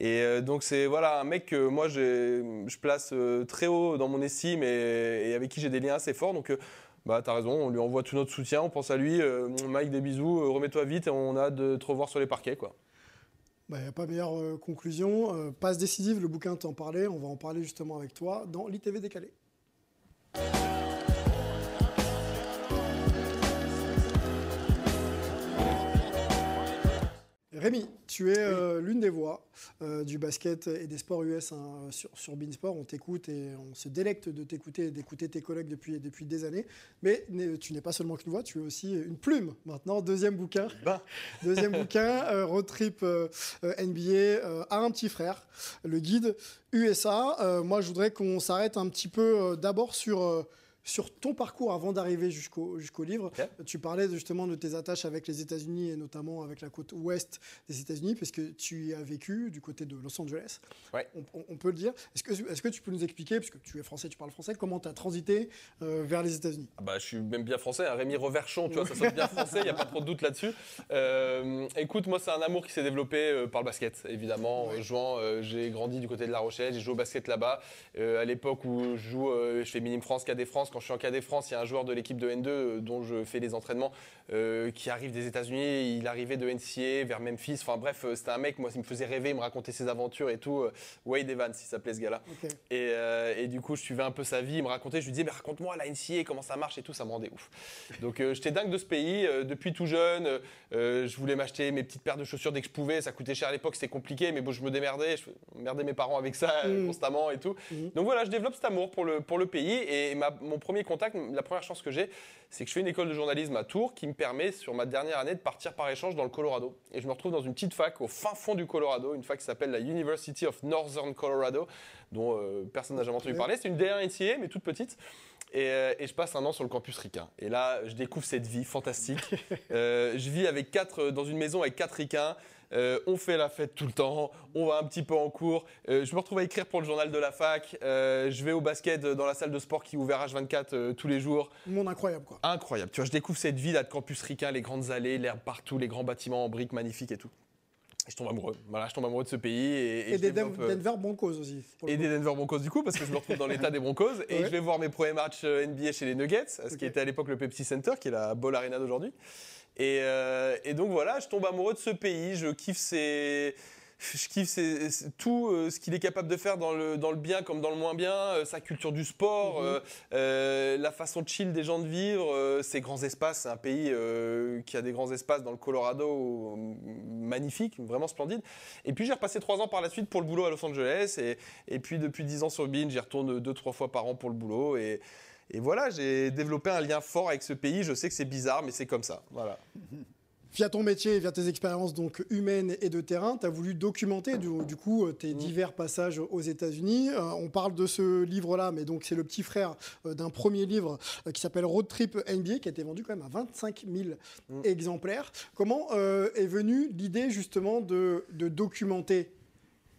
Et donc c'est voilà un mec que moi je place très haut dans mon estime et, avec qui j'ai des liens assez forts. Donc bah t'as raison, on lui envoie tout notre soutien, on pense à lui. Euh, Mike, des bisous, euh, remets-toi vite et on a hâte de te revoir sur les parquets quoi. Il n'y a pas meilleure euh, conclusion. Passe décisive, le bouquin t'en parlait. On va en parler justement avec toi dans l'ITV décalé. Rémi, tu es euh, l'une des voix euh, du basket et des sports US hein, sur, sur Beansport. On t'écoute et on se délecte de t'écouter et d'écouter tes collègues depuis, depuis des années. Mais tu n'es pas seulement qu'une voix, tu es aussi une plume maintenant. Deuxième bouquin. Deuxième bouquin, euh, Road Trip NBA à un petit frère, le guide USA. Moi, je voudrais qu'on s'arrête un petit peu d'abord sur, sur ton parcours avant d'arriver jusqu'au jusqu'au livre. Tu parlais justement de tes attaches avec les États-Unis et notamment avec la côte ouest des États-Unis, puisque tu y as vécu du côté de Los Angeles. Ouais. On, on- on peut le dire. Est-ce que, est-ce que tu peux nous expliquer, puisque tu es français, tu parles français, comment tu as transité euh, vers les États-Unis? Ah bah, je suis même bien français, hein, Rémi Reverchon, tu vois, ça sonne bien français, il n'y a pas trop de doute là-dessus. Euh, écoute, moi, c'est un amour qui s'est développé euh, par le basket, évidemment. En jouant, euh, j'ai grandi du côté de La Rochelle, j'ai joué au basket là-bas. À l'époque où je joue, je fais Minime France, Cadet France. Quand je suis en Cadet France, il y a un joueur de l'équipe de N2 euh, dont je fais les entraînements euh, qui arrive des États-Unis. Il arrivait de NCA vers Memphis. Enfin bref, euh, c'était un mec, moi, il me faisait rêver, il me racontait ses aventures et tout. Wade Evans, il s'appelait ce gars-là. Et, et du coup, je suivais un peu sa vie, il me racontait, je lui disais, mais raconte-moi la NCA, comment ça marche et tout, ça me rendait ouf. Donc j'étais dingue de ce pays, depuis tout jeune, je voulais m'acheter mes petites paires de chaussures dès que je pouvais, ça coûtait cher à l'époque, c'était compliqué, mais bon, je me démerdais, je merdais mes parents avec ça Mhm. constamment et tout. Mhm. Donc voilà, je développe cet amour pour le, pour le pays, et ma- mon premier contact, la première chance que j'ai, c'est que je fais une école de journalisme à Tours qui me permet, sur ma dernière année, de partir par échange dans le Colorado. Et je me retrouve dans une petite fac au fin fond du Colorado, une fac qui s'appelle la University of Northern Colorado, dont euh, personne n'a jamais entendu parler. C'est une D1 NCA, mais toute petite. Et, euh, et je passe un an sur le campus ricain. Et là, je découvre cette vie fantastique. Euh, je vis avec quatre, dans une maison avec quatre ricains. Euh, on fait la fête tout le temps, on va un petit peu en cours. Euh, je me retrouve à écrire pour le journal de la fac. Euh, je vais au basket dans la salle de sport qui est ouvert H24 euh, tous les jours. Monde incroyable, quoi. Incroyable. Tu vois, je découvre cette vie là de campus ricain, les grandes allées, l'herbe partout, les grands bâtiments en briques magnifiques et tout. Et je tombe amoureux. Voilà, je tombe amoureux de ce pays et, et Et, je des développe, Denver Broncos aussi. et des Denver Broncos du coup parce que je me retrouve dans l'état des Broncos et Ouais. je vais voir mes premiers matchs NBA chez les Nuggets, ce qui était à l'époque le Pepsi Center, qui est la Ball Arena d'aujourd'hui. Et, euh, et donc voilà, je tombe amoureux de ce pays, je kiffe ses, je kiffe ses- tout euh, ce qu'il est capable de faire dans le, dans le bien comme dans le moins bien, euh, sa culture du sport, Mhm. la façon chill des gens de vivre, ses grands espaces. C'est un pays qui a des grands espaces dans le Colorado, euh, magnifique, vraiment splendide. Et puis j'ai repassé trois ans par la suite pour le boulot à Los Angeles. Et, et puis depuis dix ans sur Bean, j'y retourne deux, trois fois par an pour le boulot. Et, et voilà, j'ai développé un lien fort avec ce pays. Je sais que c'est bizarre, mais c'est comme ça. Voilà. Via ton métier via tes expériences donc humaines et de terrain, tu as voulu documenter du, du coup euh, tes divers passages aux États-Unis. Euh, on parle de ce livre-là, mais donc c'est le petit frère euh, d'un premier livre euh, qui s'appelle Road Trip NBA, qui a été vendu quand même à 25 000 exemplaires. Comment est venue l'idée justement de, de documenter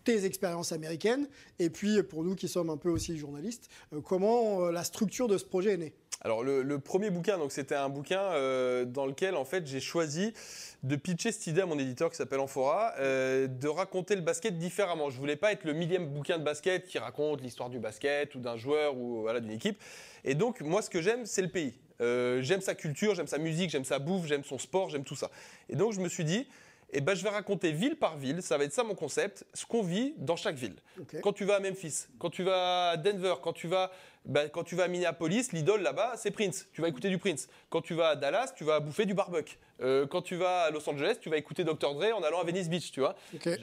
tes expériences américaines et puis pour nous qui sommes un peu aussi journalistes, euh, comment euh, la structure de ce projet est née? Alors le, premier bouquin, donc c'était un bouquin euh, dans lequel en fait j'ai choisi de pitcher cette idée à mon éditeur qui s'appelle Amphora, de raconter le basket différemment. Je voulais pas être le millième bouquin de basket qui raconte l'histoire du basket ou d'un joueur ou voilà d'une équipe. Et donc moi ce que j'aime c'est le pays. J'aime sa culture, j'aime sa musique, j'aime sa bouffe, j'aime son sport, j'aime tout ça. Et donc je me suis dit eh ben, je vais raconter ville par ville, ça va être ça mon concept, ce qu'on vit dans chaque ville. Quand tu vas à Memphis, quand tu vas à Denver, quand tu vas, ben, quand tu vas à Minneapolis, l'idole là-bas, c'est Prince. Tu vas écouter du Prince. Quand tu vas à Dallas, tu vas bouffer du barbecue. Euh, quand tu vas à Los Angeles, tu vas écouter Dr. Dre en allant à Venice Beach, tu vois.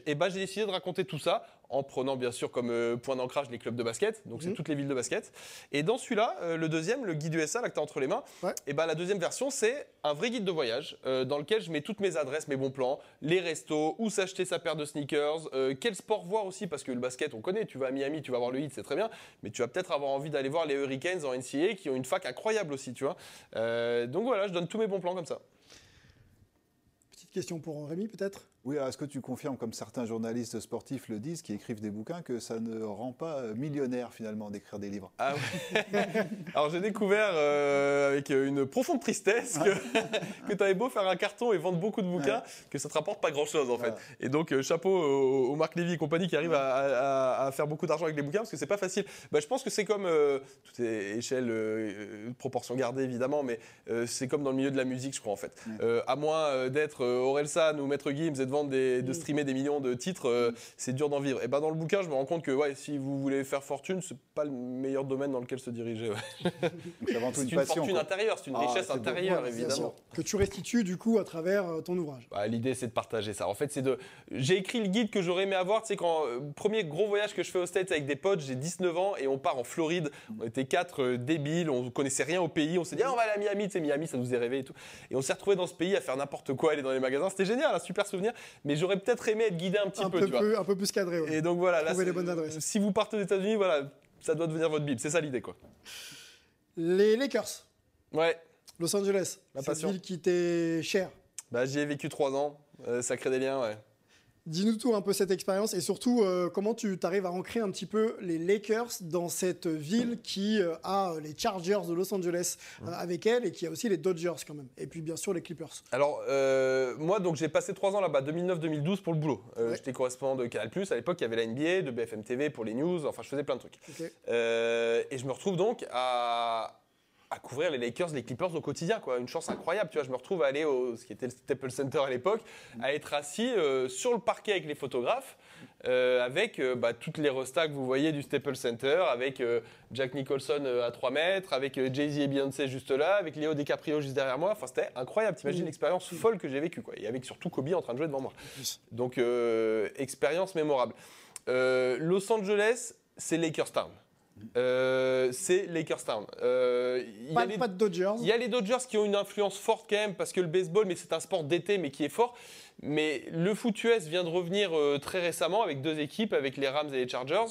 Et ben, j'ai décidé de raconter tout ça en prenant bien sûr comme euh, point d'ancrage les clubs de basket, donc c'est Mhm. toutes les villes de basket. Et dans celui-là, euh, le deuxième, le guide USA, là que tu as entre les mains, Ouais. et ben la deuxième version, c'est un vrai guide de voyage dans lequel je mets toutes mes adresses, mes bons plans, les restos, où s'acheter sa paire de sneakers, quel sport voir aussi, parce que le basket, on connaît, tu vas à Miami, tu vas voir le hit, c'est très bien, mais tu vas peut-être avoir envie d'aller voir les Hurricanes en NCAA qui ont une fac incroyable aussi, tu vois. Donc voilà, je donne tous mes bons plans comme ça. Question pour Rémi peut-être? Oui, alors est-ce que tu confirmes, comme certains journalistes sportifs le disent, qui écrivent des bouquins, que ça ne rend pas euh, millionnaire finalement d'écrire des livres? Ah oui. Alors j'ai découvert euh, avec une profonde tristesse que, que tu avais beau faire un carton et vendre beaucoup de bouquins, que ça te rapporte pas grand-chose en fait. Et donc euh, chapeau aux, aux Marc Lévy et compagnie qui arrivent à, à- à faire beaucoup d'argent avec les bouquins parce que c'est pas facile. Bah, je pense que c'est comme euh, tout est échelle, euh, euh, proportion gardée évidemment, mais euh, c'est comme dans le milieu de la musique je crois en fait. Euh, à moins euh, d'être euh, Orelsan ou Maître Gims et de vendre des, de streamer des millions de titres, euh, c'est dur d'en vivre. Et ben dans le bouquin je me rends compte que ouais, si vous voulez faire fortune, c'est pas le meilleur domaine dans lequel se diriger. ouais. C'est avant tout C'est une une passion. fortune quoi. intérieure, c'est une Ah, richesse intérieure, évidemment. Que tu restitues du coup à travers euh, ton ouvrage. Bah, L'idée, c'est de partager ça. En fait, c'est de. J'ai écrit le guide que j'aurais aimé avoir. Tu sais, quand euh, premier gros voyage que je fais aux States avec des potes, j'ai 19 ans et on part en Floride. On était quatre euh, débiles, on connaissait rien au pays. On s'est dit, ah, on va aller à Miami. Tu sais, Miami, ça nous faisait rêver et tout. Et on s'est retrouvés dans ce pays à faire n'importe quoi, aller dans les magasins. C'était génial, un super souvenir. Mais j'aurais peut-être aimé être guidé un petit Un peu, peu, tu vois. plus, un peu plus cadré. ouais. Et donc voilà, là, Trouver les c'est- bonnes adresses. si vous partez aux États-Unis, voilà, ça doit devenir votre Bible. C'est ça l'idée, quoi. Les Lakers, Ouais, Los Angeles, La passion. ville qui t'est chère. bah, j'y ai vécu trois ans. Euh, ça crée des liens, ouais. Dis-nous tout un peu cette expérience et surtout euh, comment tu t'arrives à ancrer un petit peu les Lakers dans cette ville qui euh, a les Chargers de Los Angeles euh, avec elle et qui a aussi les Dodgers quand même. Et puis bien sûr les Clippers. Alors, euh, moi, donc, j'ai passé trois ans là-bas, 2009-2012 pour le boulot. Euh, Ouais. J'étais correspondant de Canal+. À l'époque, il y avait la NBA, de BFM TV pour les news. Enfin, je faisais plein de trucs. Euh, et je me retrouve donc à, à couvrir les Lakers, les Clippers au quotidien, quoi. Une chance incroyable, tu vois. Je me retrouve à aller au, ce qui était le Staples Center à l'époque, à être assis euh, sur le parquet avec les photographes, euh, avec euh, bah, toutes les restas que vous voyez du Staples Center, avec Jack Nicholson à 3 mètres, avec Jay-Z et Beyoncé juste là, avec Léo DiCaprio juste derrière moi. Enfin, c'était incroyable. T'imagines l'expérience folle que j'ai vécue, quoi. Et avec surtout Kobe en train de jouer devant moi. Donc, expérience mémorable. Los Angeles, c'est Lakers Town. Euh, c'est Lakers Town. Euh, il y a Pas, les- pas de Dodgers. il y a les Dodgers qui ont une influence forte quand même parce que le baseball, mais c'est un sport d'été, mais qui est fort. Mais le foot US vient de revenir euh, très récemment avec deux équipes, avec les Rams et les Chargers.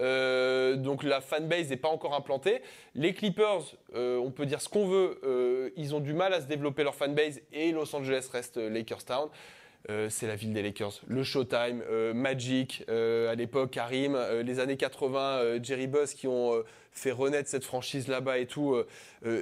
Euh, donc la fanbase n'est pas encore implantée. Les Clippers, euh, on peut dire ce qu'on veut, ils ont du mal à se développer leur fanbase et Los Angeles reste Lakers Town. Euh, c'est la ville des Lakers. Le Showtime, euh, Magic, euh, à l'époque Karim, les années 80, euh, Jerry Buss qui ont fait renaître cette franchise là-bas et tout.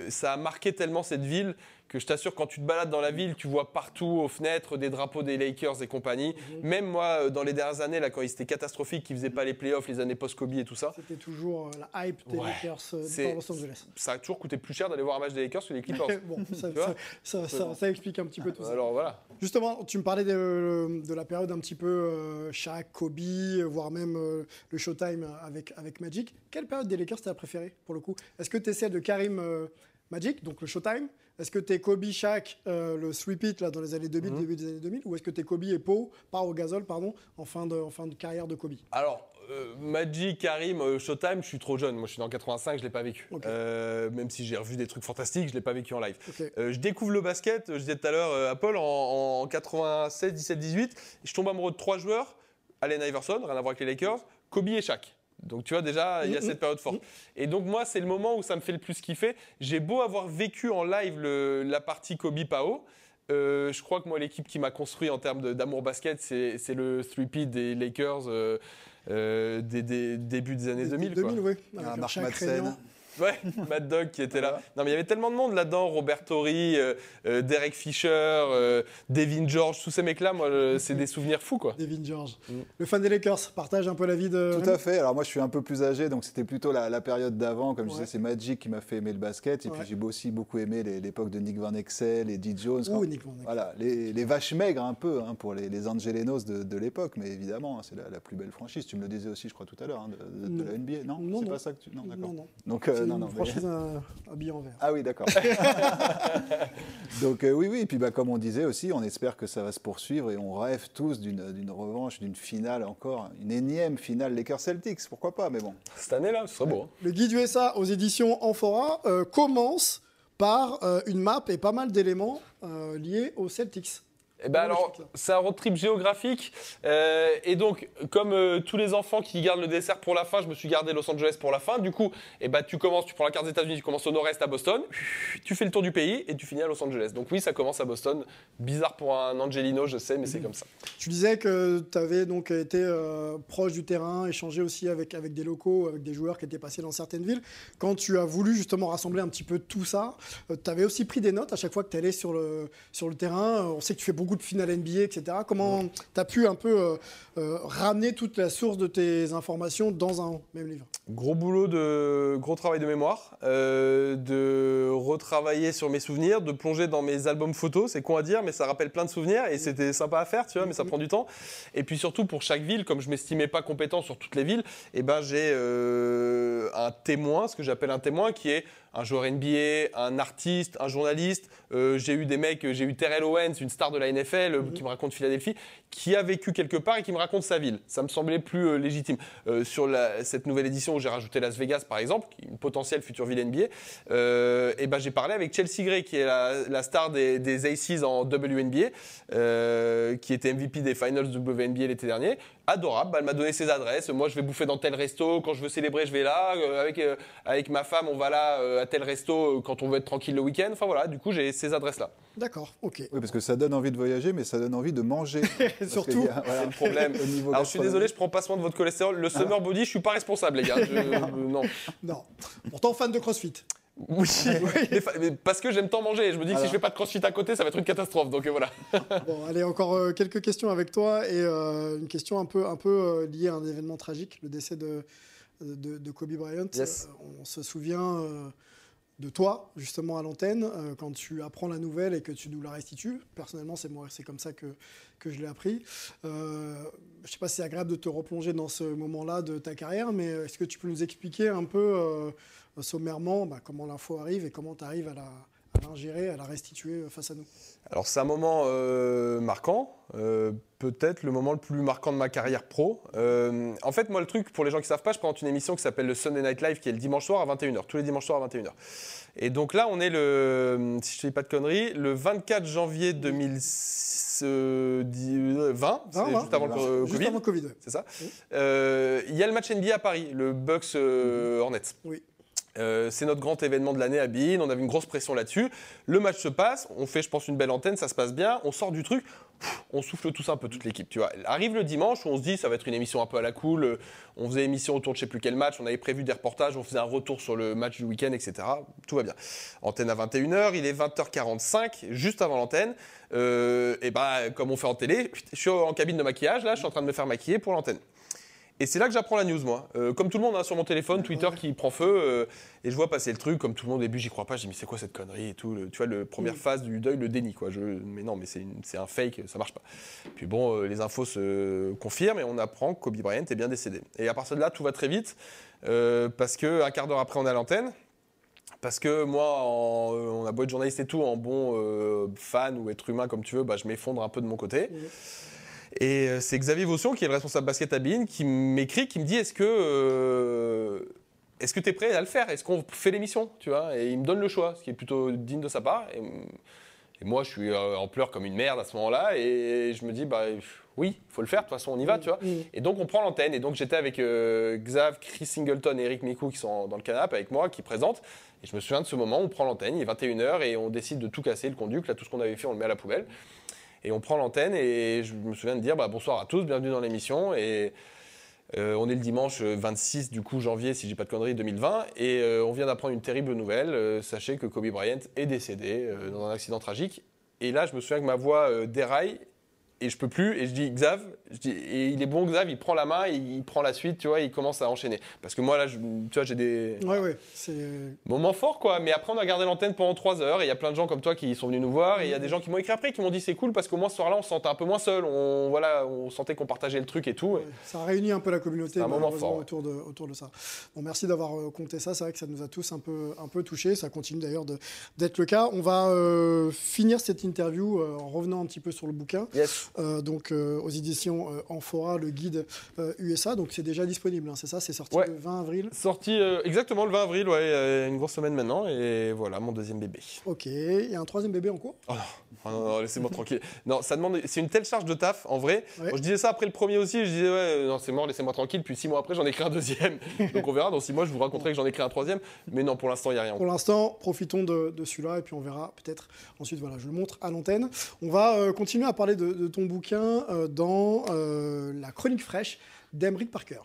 ça a marqué tellement cette ville que je t'assure, quand tu te balades dans la ville, tu vois partout aux fenêtres des drapeaux des Lakers et compagnie. Même moi, euh, dans les dernières années, là, quand ils étaient catastrophiques, qu'ils faisaient pas les playoffs, les années post-Kobe et tout ça, C'était toujours euh, la hype des Ouais. Lakers euh, dans Los Angeles. ça a toujours coûté plus cher d'aller voir un match des Lakers que les Clippers. bon, ça, ça, ça- explique un petit peu tout ça. Alors voilà. Justement, tu me parlais de, de la période un petit peu euh, Shaq, Kobe, voire même euh, le Showtime avec, avec Magic. Quelle période des Lakers t'as préférée pour le coup? Est-ce que tu es celle de Karim euh, Magic, donc le Showtime Est-ce que tu es Kobe, Shaq, euh, le three-peat là, dans les années 2000, Mhm. début des années 2000 Ou est-ce que tu es Kobe et Poe, pas au gazole, pardon, en fin de, en fin de carrière de Kobe? Alors, euh, Magic, Karim, euh, Showtime, je suis trop jeune. Moi, je suis dans 85, je l'ai pas vécu. Euh, même si j'ai revu des trucs fantastiques, je l'ai pas vécu en live. Je découvre le basket, je disais tout à l'heure Paul, en, en 96, 17, 18. Et je tombe amoureux de trois joueurs Allen Iverson, rien à voir avec les Lakers, Kobe et Shaq. Donc tu vois déjà, il y a Mhm. cette période forte. Et donc moi, c'est le moment où ça me fait le plus kiffer. J'ai beau avoir vécu en live le- la partie Kobe Pao. euh, je crois que moi, l'équipe qui m'a construit en termes d'amour basket, c'est le 3P des Lakers euh, euh, des, des débuts des années 2000. quoi. 2000, oui. Ah, Avec Marc Madsen. Ouais, Mad Dog qui était là. Non, mais il y avait tellement de monde là-dedans. Robert Torrey, euh, euh, Derek Fisher, euh, Devin George, tous ces mecs-là, moi, euh, c'est des souvenirs fous, quoi. Devin George. Mm. Le fan des Lakers partage un peu la vie de. Tout à fait. Alors moi, je suis un peu plus âgé, donc c'était plutôt la, la période d'avant. Comme je disais, c'est Magic qui m'a fait aimer le basket. Et Ouais. puis j'ai aussi beaucoup aimé l'époque de Nick Van Exel et Dee Jones. Ouh, Quand- Nick Van Exel. Voilà, les, les vaches maigres un peu hein, pour les, les Angelenos de, de l'époque. Mais évidemment, hein, c'est la, la plus belle franchise. Tu me le disais aussi, je crois, tout à l'heure, hein, de, de- de Non. la NBA. Non, Non, c'est pas ça que tu... Non, d'accord. Non, non. Donc, euh, C'est non, une non. mais- franchise euh, habillée en vert. Ah oui, d'accord. Donc euh, oui, oui, et puis bah, comme on disait aussi, on espère que ça va se poursuivre et on rêve tous d'une d'une revanche, d'une finale encore, une énième finale Lakers Celtics, pourquoi pas, mais bon. Cette année-là, ce serait beau. hein. Le guide USA aux éditions Amphora euh, commence par euh, une map et pas mal d'éléments euh, liés aux Celtics. Eh ben alors, c'est un road trip géographique. euh, et donc, comme euh, tous les enfants qui gardent le dessert pour la fin, je me suis gardé Los Angeles pour la fin. Du coup, eh ben, tu commences, tu prends la carte des États-Unis, tu commences au nord-est à Boston, tu fais le tour du pays et tu finis à Los Angeles. Donc oui, ça commence à Boston. Bizarre pour un Angelino, je sais, mais c'est comme ça. Tu disais que tu avais donc été euh, proche du terrain, échangé aussi avec, avec des locaux, avec des joueurs qui étaient passés dans certaines villes. Quand tu as voulu justement rassembler un petit peu tout ça, tu avais aussi pris des notes à chaque fois que tu allais sur le, sur le terrain. On sait que tu fais beaucoup de finales NBA, etc. Comment tu as pu un peu euh, euh, ramener toute la source de tes informations dans un même livre? Gros boulot de gros travail de mémoire, euh, de retravailler sur mes souvenirs, de plonger dans mes albums photos. C'est con à dire, mais ça rappelle plein de souvenirs et c'était sympa à faire, tu vois, mais ça prend du temps. Et puis surtout pour chaque ville, comme je m'estimais pas compétent sur toutes les villes, et ben j'ai euh, un témoin, ce que j'appelle un témoin, qui est un joueur NBA, un artiste, un journaliste. Euh, j'ai eu des mecs, j'ai eu Terrell Owens, une star de la NFL, euh, qui me raconte Philadelphie, qui a vécu quelque part et qui me raconte sa ville. Ça me semblait plus euh, légitime. Euh, sur la- cette nouvelle édition où j'ai rajouté Las Vegas, par exemple, qui est une potentielle future ville NBA, euh, et ben j'ai parlé avec Chelsea Gray, qui est la, la star des, des Aces en WNBA, euh, qui était MVP des Finals WNBA l'été dernier. Adorable. Bah, elle m'a donné ses adresses. Moi, je vais bouffer dans tel resto. Quand je veux célébrer, je vais là. Euh, avec, euh, avec ma femme, on va là euh, à tel resto euh, quand on veut être tranquille le week-end. Enfin voilà, du coup, j'ai ces adresses-là. D'accord, ok. Oui, parce que ça donne envie de voyager, mais ça donne envie de manger. Surtout. y a- voilà, C'est le problème. au niveau Alors, je suis désolé, je prends pas soin de votre cholestérol. Le summer body, je suis pas responsable, les gars. Je- euh, non. Non. Pourtant, fan de CrossFit. Oui, mais mais parce que j'aime tant manger. Je me dis que si je fais pas de crossfit à côté, ça va être une catastrophe. Donc euh, voilà. Bon, allez, encore euh, quelques questions avec toi et euh, une question un peu, un peu euh, liée à un événement tragique, le décès de, de, de Kobe Bryant. Yes. Euh, on se souvient euh, de toi, justement, à l'antenne, euh, quand tu apprends la nouvelle et que tu nous la restitues. Personnellement, c'est moi, c'est comme ça que, que je l'ai appris. Euh, je sais pas si c'est agréable de te replonger dans ce moment-là de ta carrière, mais est-ce que tu peux nous expliquer un peu euh, sommairement bah, comment l'info arrive et comment tu arrives à la l'ingérer, à la restituer euh, face à nous Alors c'est un moment euh, marquant, euh, peut-être le moment le plus marquant de ma carrière pro. Euh, en fait, moi le truc, pour les gens qui savent pas, je présente une émission qui s'appelle le Sunday Night Live, qui est le dimanche soir à 21h, tous les dimanches soirs à 21h. Et donc là, on est le, si je ne dis pas de conneries, le 24 janvier 2020, c'est Vingt, juste avant le euh, Juste Covid. avant. C'est ça Oui. Euh, Il y a le match NBA à Paris, le Bucks euh, Hornets. Oui. Euh, c'est notre grand événement de l'année à Bein, on avait une grosse pression là-dessus. Le match se passe, on fait, je pense, une belle antenne, ça se passe bien, on sort du truc, on souffle tous un peu toute l'équipe, tu vois. Arrive le dimanche, on se dit, ça va être une émission un peu à la cool, euh, on faisait émission autour de je sais plus quel match, on avait prévu des reportages, on faisait un retour sur le match du week-end, etc. Tout va bien. Antenne à 21h, il est 20h45, juste avant l'antenne. Euh, et bah, comme on fait en télé, je suis en cabine de maquillage, là, je suis en train de me faire maquiller pour l'antenne. Et c'est là que j'apprends la news, moi. Euh, comme tout le monde, hein, sur mon téléphone, Twitter qui prend feu, euh, et je vois passer le truc, comme tout le monde au début, j'y crois pas, je dis mais c'est quoi cette connerie et tout. le- tu vois, la première phase du deuil, le déni, quoi. Je, mais non, mais c'est un fake, ça marche pas. Puis bon, euh, les infos se confirment et on apprend que Kobe Bryant est bien décédé. Et à partir de là, tout va très vite, parce que un quart d'heure après, on est à l'antenne. Parce que moi, en, on a beau être journaliste et tout, en bon fan ou être humain comme tu veux, bah, je m'effondre un peu de mon côté. Et euh, c'est Xavier Vaution, qui est le responsable basket à Bein, qui m'écrit, qui me dit est-ce que euh, est-ce que tu es prêt à le faire? Est-ce qu'on fait l'émission tu vois? Et il me donne le choix, ce qui est plutôt digne de sa part. Et, et moi, je suis euh, en pleurs comme une merde à ce moment-là, et je me dis bah oui, il faut le faire. De toute façon, on y va, tu vois? Et donc on prend l'antenne. Et donc j'étais avec euh, Xav, Chris Singleton et Eric Mikou qui sont dans le canapé avec moi, qui présentent. Et je me souviens de ce moment, on prend l'antenne, il est 21h et on décide de tout casser, le conduct, là tout ce qu'on avait fait, on le met à la poubelle. Et on prend l'antenne et je me souviens de dire bah, bonsoir à tous, bienvenue dans l'émission. Et euh, on est le dimanche 26 du coup janvier, si j'ai pas de conneries, 2020. Et euh, on vient d'apprendre une terrible nouvelle. Euh, sachez que Kobe Bryant est décédé euh, dans un accident tragique. Et là, je me souviens que ma voix euh, déraille et je peux plus. Et je dis Xav, et il est bon Xav, il prend la main, il, prend la suite, tu vois, il commence à enchaîner. Parce que moi là, je- tu vois, j'ai des Ouais, ouais, c'est. moments forts quoi. Mais après, on a gardé l'antenne pendant trois heures. Et il y a plein de gens comme toi qui sont venus nous voir. Et il y a des gens qui m'ont écrit après, qui m'ont dit c'est cool parce qu'au moins ce soir-là, on se sentait un peu moins seul. On voilà, on sentait qu'on partageait le truc et tout. Et- Ça a réuni un peu la communauté un moment fort, ouais. autour, de, autour de ça. Bon, merci d'avoir euh, compté ça. C'est vrai que ça nous a tous un peu, un peu touchés. Ça continue d'ailleurs d'être le cas. On va euh, finir cette interview euh, en revenant un petit peu sur le bouquin. Yes. Euh, donc aux éditions euh, Amphora, le guide euh, USA. Donc c'est déjà disponible, hein, c'est ça? C'est sorti Ouais. le 20 avril? Sorti euh, exactement le 20 avril, ouais, euh, une grosse semaine maintenant. Et voilà, mon deuxième bébé. Ok. Il y a un troisième bébé en cours? Oh non, oh non, non, laissez-moi tranquille. Non, ça demande. C'est une telle charge de taf, en vrai. Ouais. Je disais ça après le premier aussi. Je disais, ouais, euh, non, c'est mort, laissez-moi tranquille. Puis six mois après, j'en ai créé un deuxième. Donc on verra. Dans six mois, je vous raconterai que j'en ai créé un troisième. Mais non, pour l'instant, il n'y a rien. Pour l'instant, profitons de, de celui-là et puis on verra peut-être ensuite. Voilà, je le montre à l'antenne. On va euh, continuer à parler de, de ton bouquin euh, dans euh, la chronique fraîche d'Emeric Parker.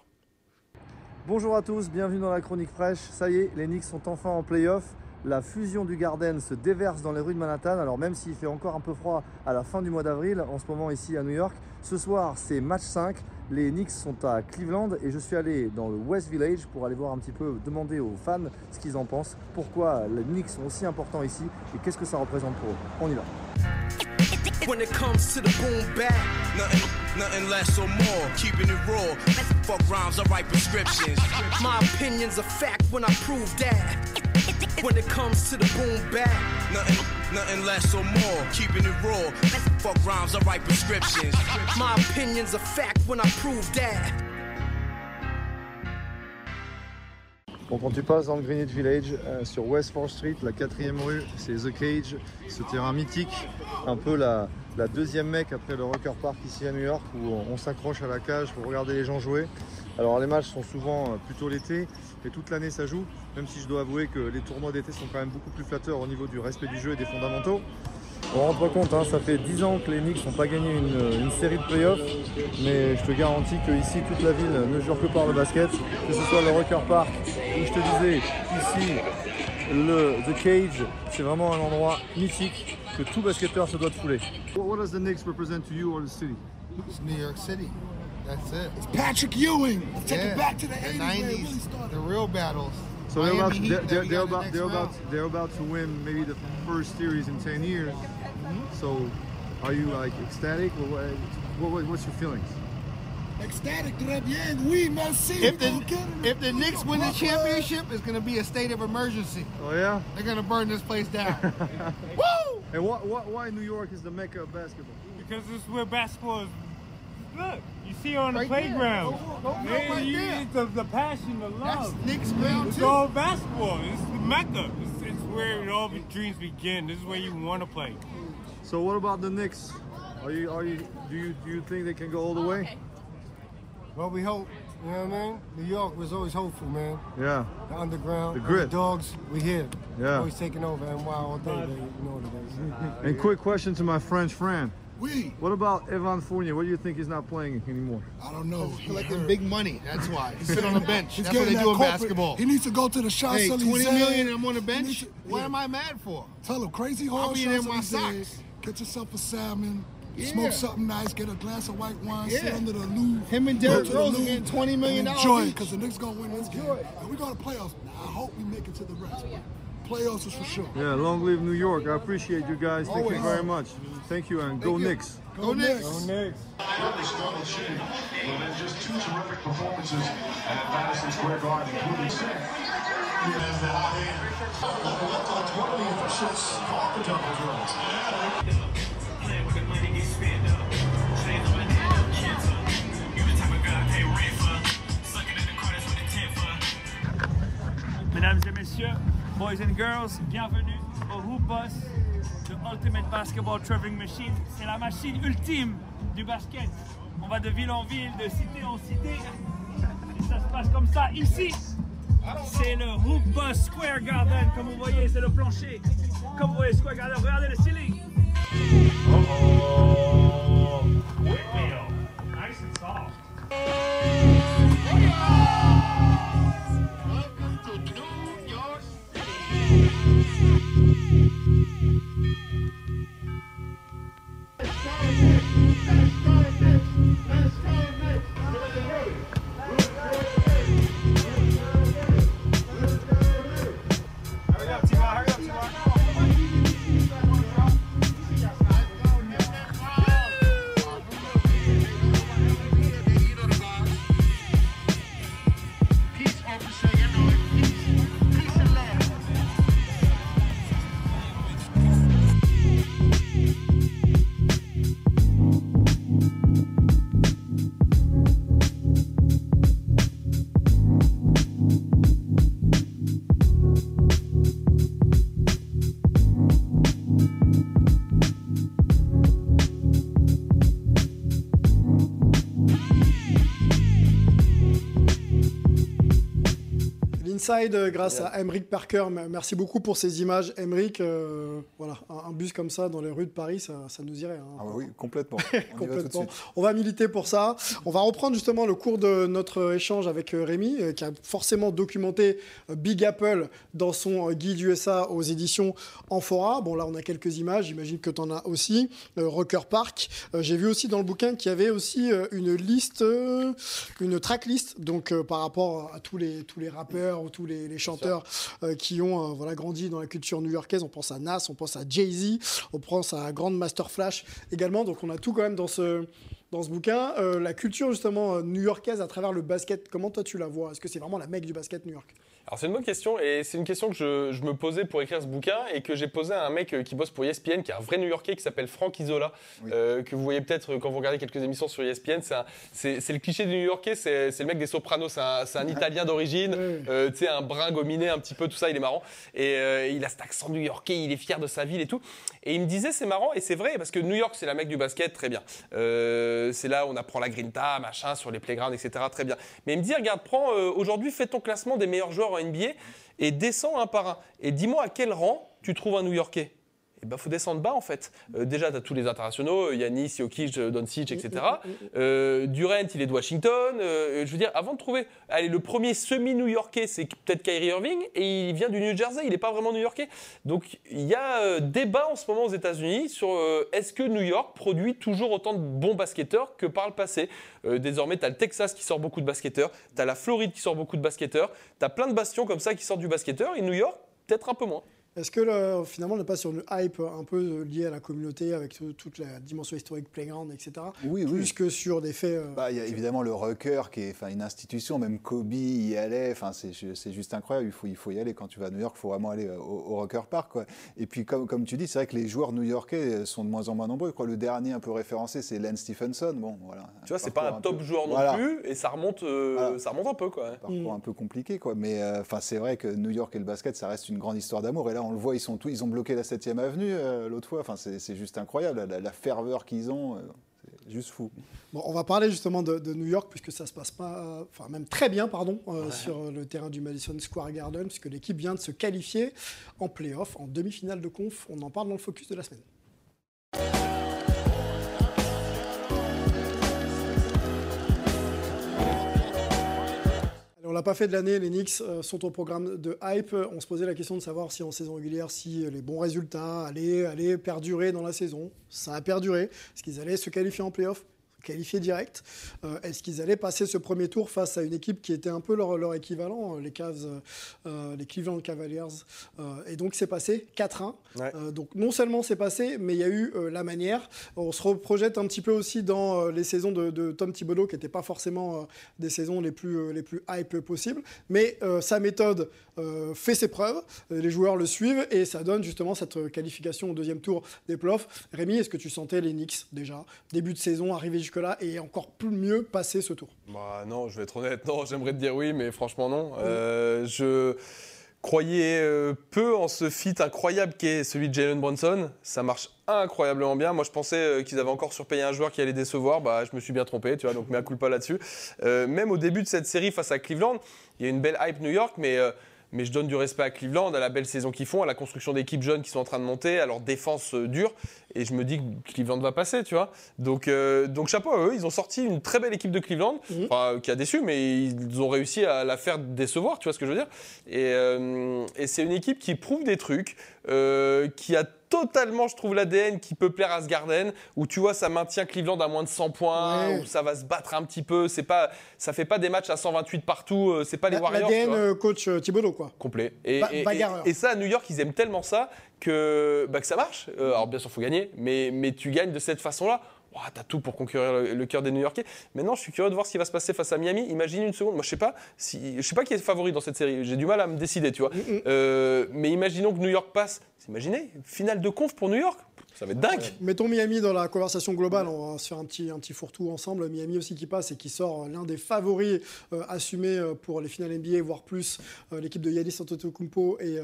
Bonjour à tous, bienvenue dans la chronique fraîche. Ça y est, les Knicks sont enfin en playoff. La fusion du Garden se déverse dans les rues de Manhattan. Alors même s'il fait encore un peu froid à la fin du mois d'avril, en ce moment ici à New York, ce soir c'est match 5. Les Knicks sont à Cleveland et je suis allé dans le West Village pour aller voir un petit peu, demander aux fans ce qu'ils en pensent, pourquoi les Knicks sont aussi importants ici et qu'est-ce que ça représente pour eux? On y va. Nothing less or more. Keeping it raw. Fuck rhymes, I write prescriptions. My opinion's a fact when I prove that. When it comes to the boom bap, nothing, nothing less or more. Keeping it raw. Fuck rhymes, I write prescriptions. My opinion's a fact when I prove that. Bon, quand tu passes dans le Greenwich Village, euh, sur West 4th Street, la quatrième rue, c'est The Cage, ce terrain mythique, un peu la, deuxième mecque après le Rocker Park ici à New York, où on, on s'accroche à la cage pour regarder les gens jouer. Alors les matchs sont souvent euh, plutôt l'été, et toute l'année ça joue, même si je dois avouer que les tournois d'été sont quand même beaucoup plus flatteurs au niveau du respect du jeu et des fondamentaux. On rendre compte, hein, ça fait 10 ans que les Knicks n'ont pas gagné une, une série de playoffs, mais je te garantis que ici toute la ville ne jure que par le basket, que ce soit le Rocker Park, où je te disais, ici, le The Cage, c'est vraiment un endroit mythique que tout basketteur se doit de fouler. What, does the Knicks represent to you or the city? It's New York City. That's it. It's Patrick Ewing. Let's take Yeah, it back to the, the 80s. man. It really 90s, started. the real battles. So they're about, Miami Heat they're, they're, they're got in the about, they're about, round. they're about to win maybe the first series in 10 years. Mm-hmm. So are you like ecstatic? Or what, what, what's your feelings? Ecstatic, très bien. Oui, merci. If the, gonna get it. if the Knicks win the championship, it's going to be a state of emergency. Oh yeah? They're going to burn this place down. Woo! And what, what, why New York is the mecca of basketball? Because this is where basketball is. Look, you see it on the Right there. playground. Go- go- go Man, right you- there. the, the passion, the That's love. Knicks ground It's too. all basketball. It's the mecca. It's, it's where it all the dreams begin. This is where you want to play. So what about the Knicks? Are you, are you, do you, do you think they can go all the oh, way? Well, we hope. You know what I mean? New York was always hopeful, man. Yeah. The underground, The grit. the dogs, we here. Yeah. Always taking over NY all day, baby. You know what it is. And quick question to my French friend. Oui. What about Evan Fournier? What do you think he's not playing anymore? I don't know. He's Collecting hurt. big money. That's why. He's sitting on the bench. He's That's what they that do in basketball. He needs to go to the Hey, Champs 20 Elysees. and I'm on the bench? to- What yeah. am I mad for? Tell him crazy I'll hard be in my socks. Get yourself a salmon. Yeah. Smoke something nice. Get a glass of white wine. Sit under the Louvre. Him and go Derrick Rose are getting $20 million Enjoy it because the Knicks gonna win this game. And we go to playoffs. Now, I hope we make it to the rest. Playoffs is for sure. Yeah, long live New York. I appreciate you guys. Thank you very much. Thank you and go Thank you. Knicks. Go Knicks. Go Knicks. Really struggled shooting, but then just two terrific performances at Madison Square Garden, including six. He has the hot hand. Looked like one of the officials caught the double dribbles. Mesdames et messieurs, boys and girls, bienvenue au Hoop Boss, the Ultimate Basketball Traveling Machine. C'est la machine ultime du basket. On va de ville en ville, de cité en cité. Et ça se passe comme ça ici. C'est le Hoop Boss Square Garden. Comme vous voyez, c'est le plancher. Comme vous voyez, Square Garden, regardez le ceiling. Oh, Euh, grâce à Emric Parker. Merci beaucoup pour ces images. Emric, euh, voilà, un, un bus comme ça dans les rues de Paris, ça, ça nous irait. hein. Ah bah oui, complètement. On va Complètement. suite. On va militer pour ça. On va reprendre justement le cours de notre échange avec euh, Rémi, euh, qui a forcément documenté euh, Big Apple dans son euh, guide USA aux éditions Amphora. Bon, là, on a quelques images. J'imagine que tu en as aussi. Euh, Rocker Park. Euh, J'ai vu aussi dans le bouquin qu'il y avait aussi euh, une liste, euh, une tracklist, donc euh, par rapport à tous les, tous les rappeurs ou tous les, les chanteurs euh, qui ont euh, voilà, grandi dans la culture new-yorkaise. On pense à Nas, on pense à Jay-Z, on pense à Grandmaster Flash également. Donc on a tout quand même dans ce, dans ce bouquin. Euh, la culture justement new-yorkaise à travers le basket, comment toi tu la vois? Est-ce que c'est vraiment la mecque du basket New York? Alors c'est une bonne question et c'est une question que je, je me posais pour écrire ce bouquin et que j'ai posé à un mec euh, qui bosse pour ESPN, qui est un vrai New-Yorkais qui s'appelle Frank Isola, euh, que vous voyez peut-être quand vous regardez quelques émissions sur E ESPN. C'est le cliché du New-Yorkais, c'est c'est le mec des Sopranos, c'est un, c'est un Italien d'origine, euh, tu sais un brin gominé un petit peu, tout ça, il est marrant et euh, il a cet accent New-Yorkais, il est fier de sa ville et tout. Et il me disait c'est marrant et c'est vrai parce que New York c'est la mec du basket, très bien. Euh, c'est là où on apprend la grinta, machin, sur les playgrounds, etc. Très bien. Mais il me dit regarde, prends euh, aujourd'hui, fais ton classement des meilleurs joueurs NBA et descends un par un. Et dis-moi à quel rang tu trouves un New Yorkais. Eh ben, faut descendre bas en fait. Euh, déjà, tu as tous les internationaux, euh, Yanis, Jokic, euh, Doncic, etc. Euh, Durant, il est de Washington. Euh, je veux dire, avant de trouver, allez, le premier semi-New-Yorkais, c'est peut-être Kyrie Irving, et il vient du New Jersey, il n'est pas vraiment New-Yorkais. Donc, il y a débat en ce moment aux États-Unis sur est-ce que New York produit toujours autant de bons basketteurs que par le passé? Désormais, tu as le Texas qui sort beaucoup de basketteurs, tu as la Floride qui sort beaucoup de basketteurs, tu as plein de bastions comme ça qui sortent du basketteur, et New York, peut-être un peu moins. Est-ce que le- finalement on n'est pas sur une hype un peu liée à la communauté avec tout- toute la dimension historique playground, etc. Oui, oui. Plus que sur des faits. euh, Bah, il y a évidemment le Rucker qui est enfin, une institution, même Kobe y allait, enfin, c'est c'est juste incroyable, il faut, il faut y aller quand tu vas à New York, il faut vraiment aller au, au Rucker Park. Quoi. Et puis comme, comme tu dis, c'est vrai que les joueurs new-yorkais sont de moins en moins nombreux. Quoi. Le dernier un peu référencé, c'est Len Stephenson. Bon, voilà. Tu vois, c'est pas un top joueur non Voilà. plus, et ça remonte, euh, ça remonte un peu, quoi. parcours un peu compliqué, quoi. Mais euh, enfin, c'est vrai que New York et le basket, ça reste une grande histoire d'amour. Et là, on le voit, ils sont tous, ils ont bloqué la 7e avenue euh, l'autre fois. Enfin, c'est juste incroyable, la, la ferveur qu'ils ont, euh, c'est juste fou. Bon, on va parler justement de, de New York puisque ça se passe pas, enfin même très bien, pardon, euh, sur le terrain du Madison Square Garden puisque l'équipe vient de se qualifier en playoff, en demi-finale de conf. On en parle dans le focus de la semaine. On l'a pas fait de l'année, les Knicks euh, sont au programme de hype. On se posait la question de savoir si en saison régulière, si les bons résultats allaient, allaient perdurer dans la saison. Ça a perduré. Est-ce qu'ils allaient se qualifier en playoff qualifier direct Euh, Est-ce qu'ils allaient passer ce premier tour face à une équipe qui était un peu leur, leur équivalent, euh, les Cavs, euh, les Cleveland Cavaliers Euh, Et donc c'est passé 4-1. Ouais. Euh, donc non seulement c'est passé, mais il y a eu la manière. On se reprojette un petit peu aussi dans les saisons de, de Tom Thibodeau, qui n'étaient pas forcément des saisons les plus, les plus hype possibles. Mais sa méthode fait ses preuves, euh, les joueurs le suivent, et ça donne justement cette euh, qualification au deuxième tour des playoffs. Rémi, est-ce que tu sentais les Knicks déjà, début de saison, arriver jusque-là, et encore plus mieux passer ce tour? Bah non, je vais être honnête, non, j'aimerais te dire oui, mais franchement non. Euh, je croyais euh, peu en ce feat incroyable qu'est celui de Jalen Brunson. Ça marche incroyablement bien. Moi, je pensais euh, qu'ils avaient encore surpayé un joueur qui allait décevoir. Bah, je me suis bien trompé, tu vois, donc mea culpa là-dessus. Euh, même au début de cette série face à Cleveland, il y a une belle hype New York, mais... euh, mais je donne du respect à Cleveland, à la belle saison qu'ils font, à la construction d'équipes jeunes qui sont en train de monter, à leur défense euh, dure. Et je me dis que Cleveland va passer, tu vois. Donc, euh, donc chapeau à eux, ils ont sorti une très belle équipe de Cleveland, enfin, qui a déçu, mais ils ont réussi à la faire décevoir, tu vois ce que je veux dire. Et, euh, et c'est une équipe qui prouve des trucs, euh, qui a totalement, je trouve, l'ADN qui peut plaire à ce Garden, où tu vois, ça maintient Cleveland à moins de 100 points, Ouais. où ça va se battre un petit peu. C'est pas, ça fait pas des matchs à 128 partout. euh, C'est pas les Warriors. tu L'ADN euh, coach Thibodeau, quoi. Complet. Et, Ba- et- bagarreur. et- et ça, à New York, ils aiment tellement ça que, bah, que ça marche. Euh, alors, bien sûr, il faut gagner, mais, mais tu gagnes de cette façon-là. Ouah, T'as tout pour conquérir le, le cœur des New-Yorkais. Maintenant, je suis curieux de voir ce qui va se passer face à Miami. Imagine une seconde. Moi, je sais pas si, je sais pas qui est le favori dans cette série. J'ai du mal à me décider, tu vois. Euh, mais imaginons que New York passe. Imaginez, finale de conf pour New York? Ça va être dingue. Mettons Miami dans la conversation globale, on va se faire un petit, un petit fourre-tout ensemble. Miami aussi qui passe et qui sort l'un des favoris euh, assumés euh, pour les finales NBA, voire plus euh, l'équipe de Yanis Antetokounmpo et, euh,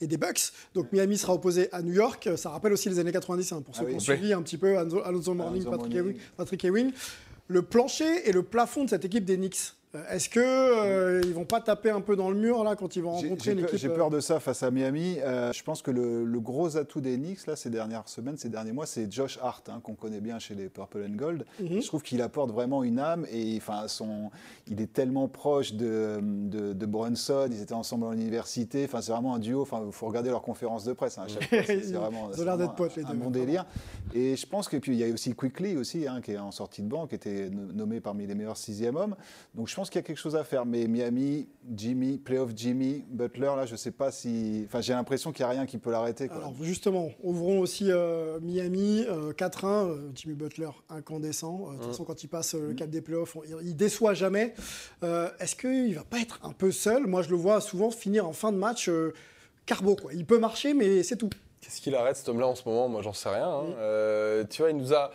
et des Bucks. Donc Miami sera opposé à New York. Ça rappelle aussi les années 90 hein, pour ceux Ah oui. qui ont suivi un petit peu Alonso, Morning, Patrick. Ewing, Patrick Ewing. Le plancher et le plafond de cette équipe des Knicks. Euh, Est-ce que euh, ils vont pas taper un peu dans le mur là quand ils vont rencontrer une équipe j'ai euh, peur de ça face à Miami. Euh, je pense que le, le gros atout des Knicks là, ces dernières semaines, ces derniers mois, c'est Josh Hart, hein, qu'on connaît bien chez les Purple and Gold. Mhm. Je trouve qu'il apporte vraiment une âme et enfin, son, il est tellement proche de, de, de Brunson. Ils étaient ensemble à l'université. Enfin, c'est vraiment un duo. Enfin, il faut regarder leurs conférences de presse. hein. C'est- c'est Ils ont vraiment, l'air c'est d'être vraiment potes, les un bon délire. Et je pense que puis il y a aussi Quickly aussi, hein, qui est en sortie de banc, qui était no- nommé parmi les meilleurs sixième hommes. Donc je pense pense qu'il y a quelque chose à faire. Mais Miami, Jimmy, playoff Jimmy, Butler, là, je sais pas si. Enfin, j'ai l'impression qu'il n'y a rien qui peut l'arrêter. quoi. Alors justement, ouvrons aussi euh, Miami, euh, 4-1, euh, Jimmy Butler incandescent. Euh, De toute Mm. façon, quand il passe euh, le cap des playoffs, on- il, il déçoit jamais. Euh, Est-ce qu'il va pas être un peu seul? Moi, je le vois souvent finir en fin de match euh, carbo. Quoi. Il peut marcher, mais c'est tout. Qu'est-ce qu'il arrête cet homme-là en ce moment? Moi, j'en sais rien. hein. Mm. Euh, tu vois, il nous a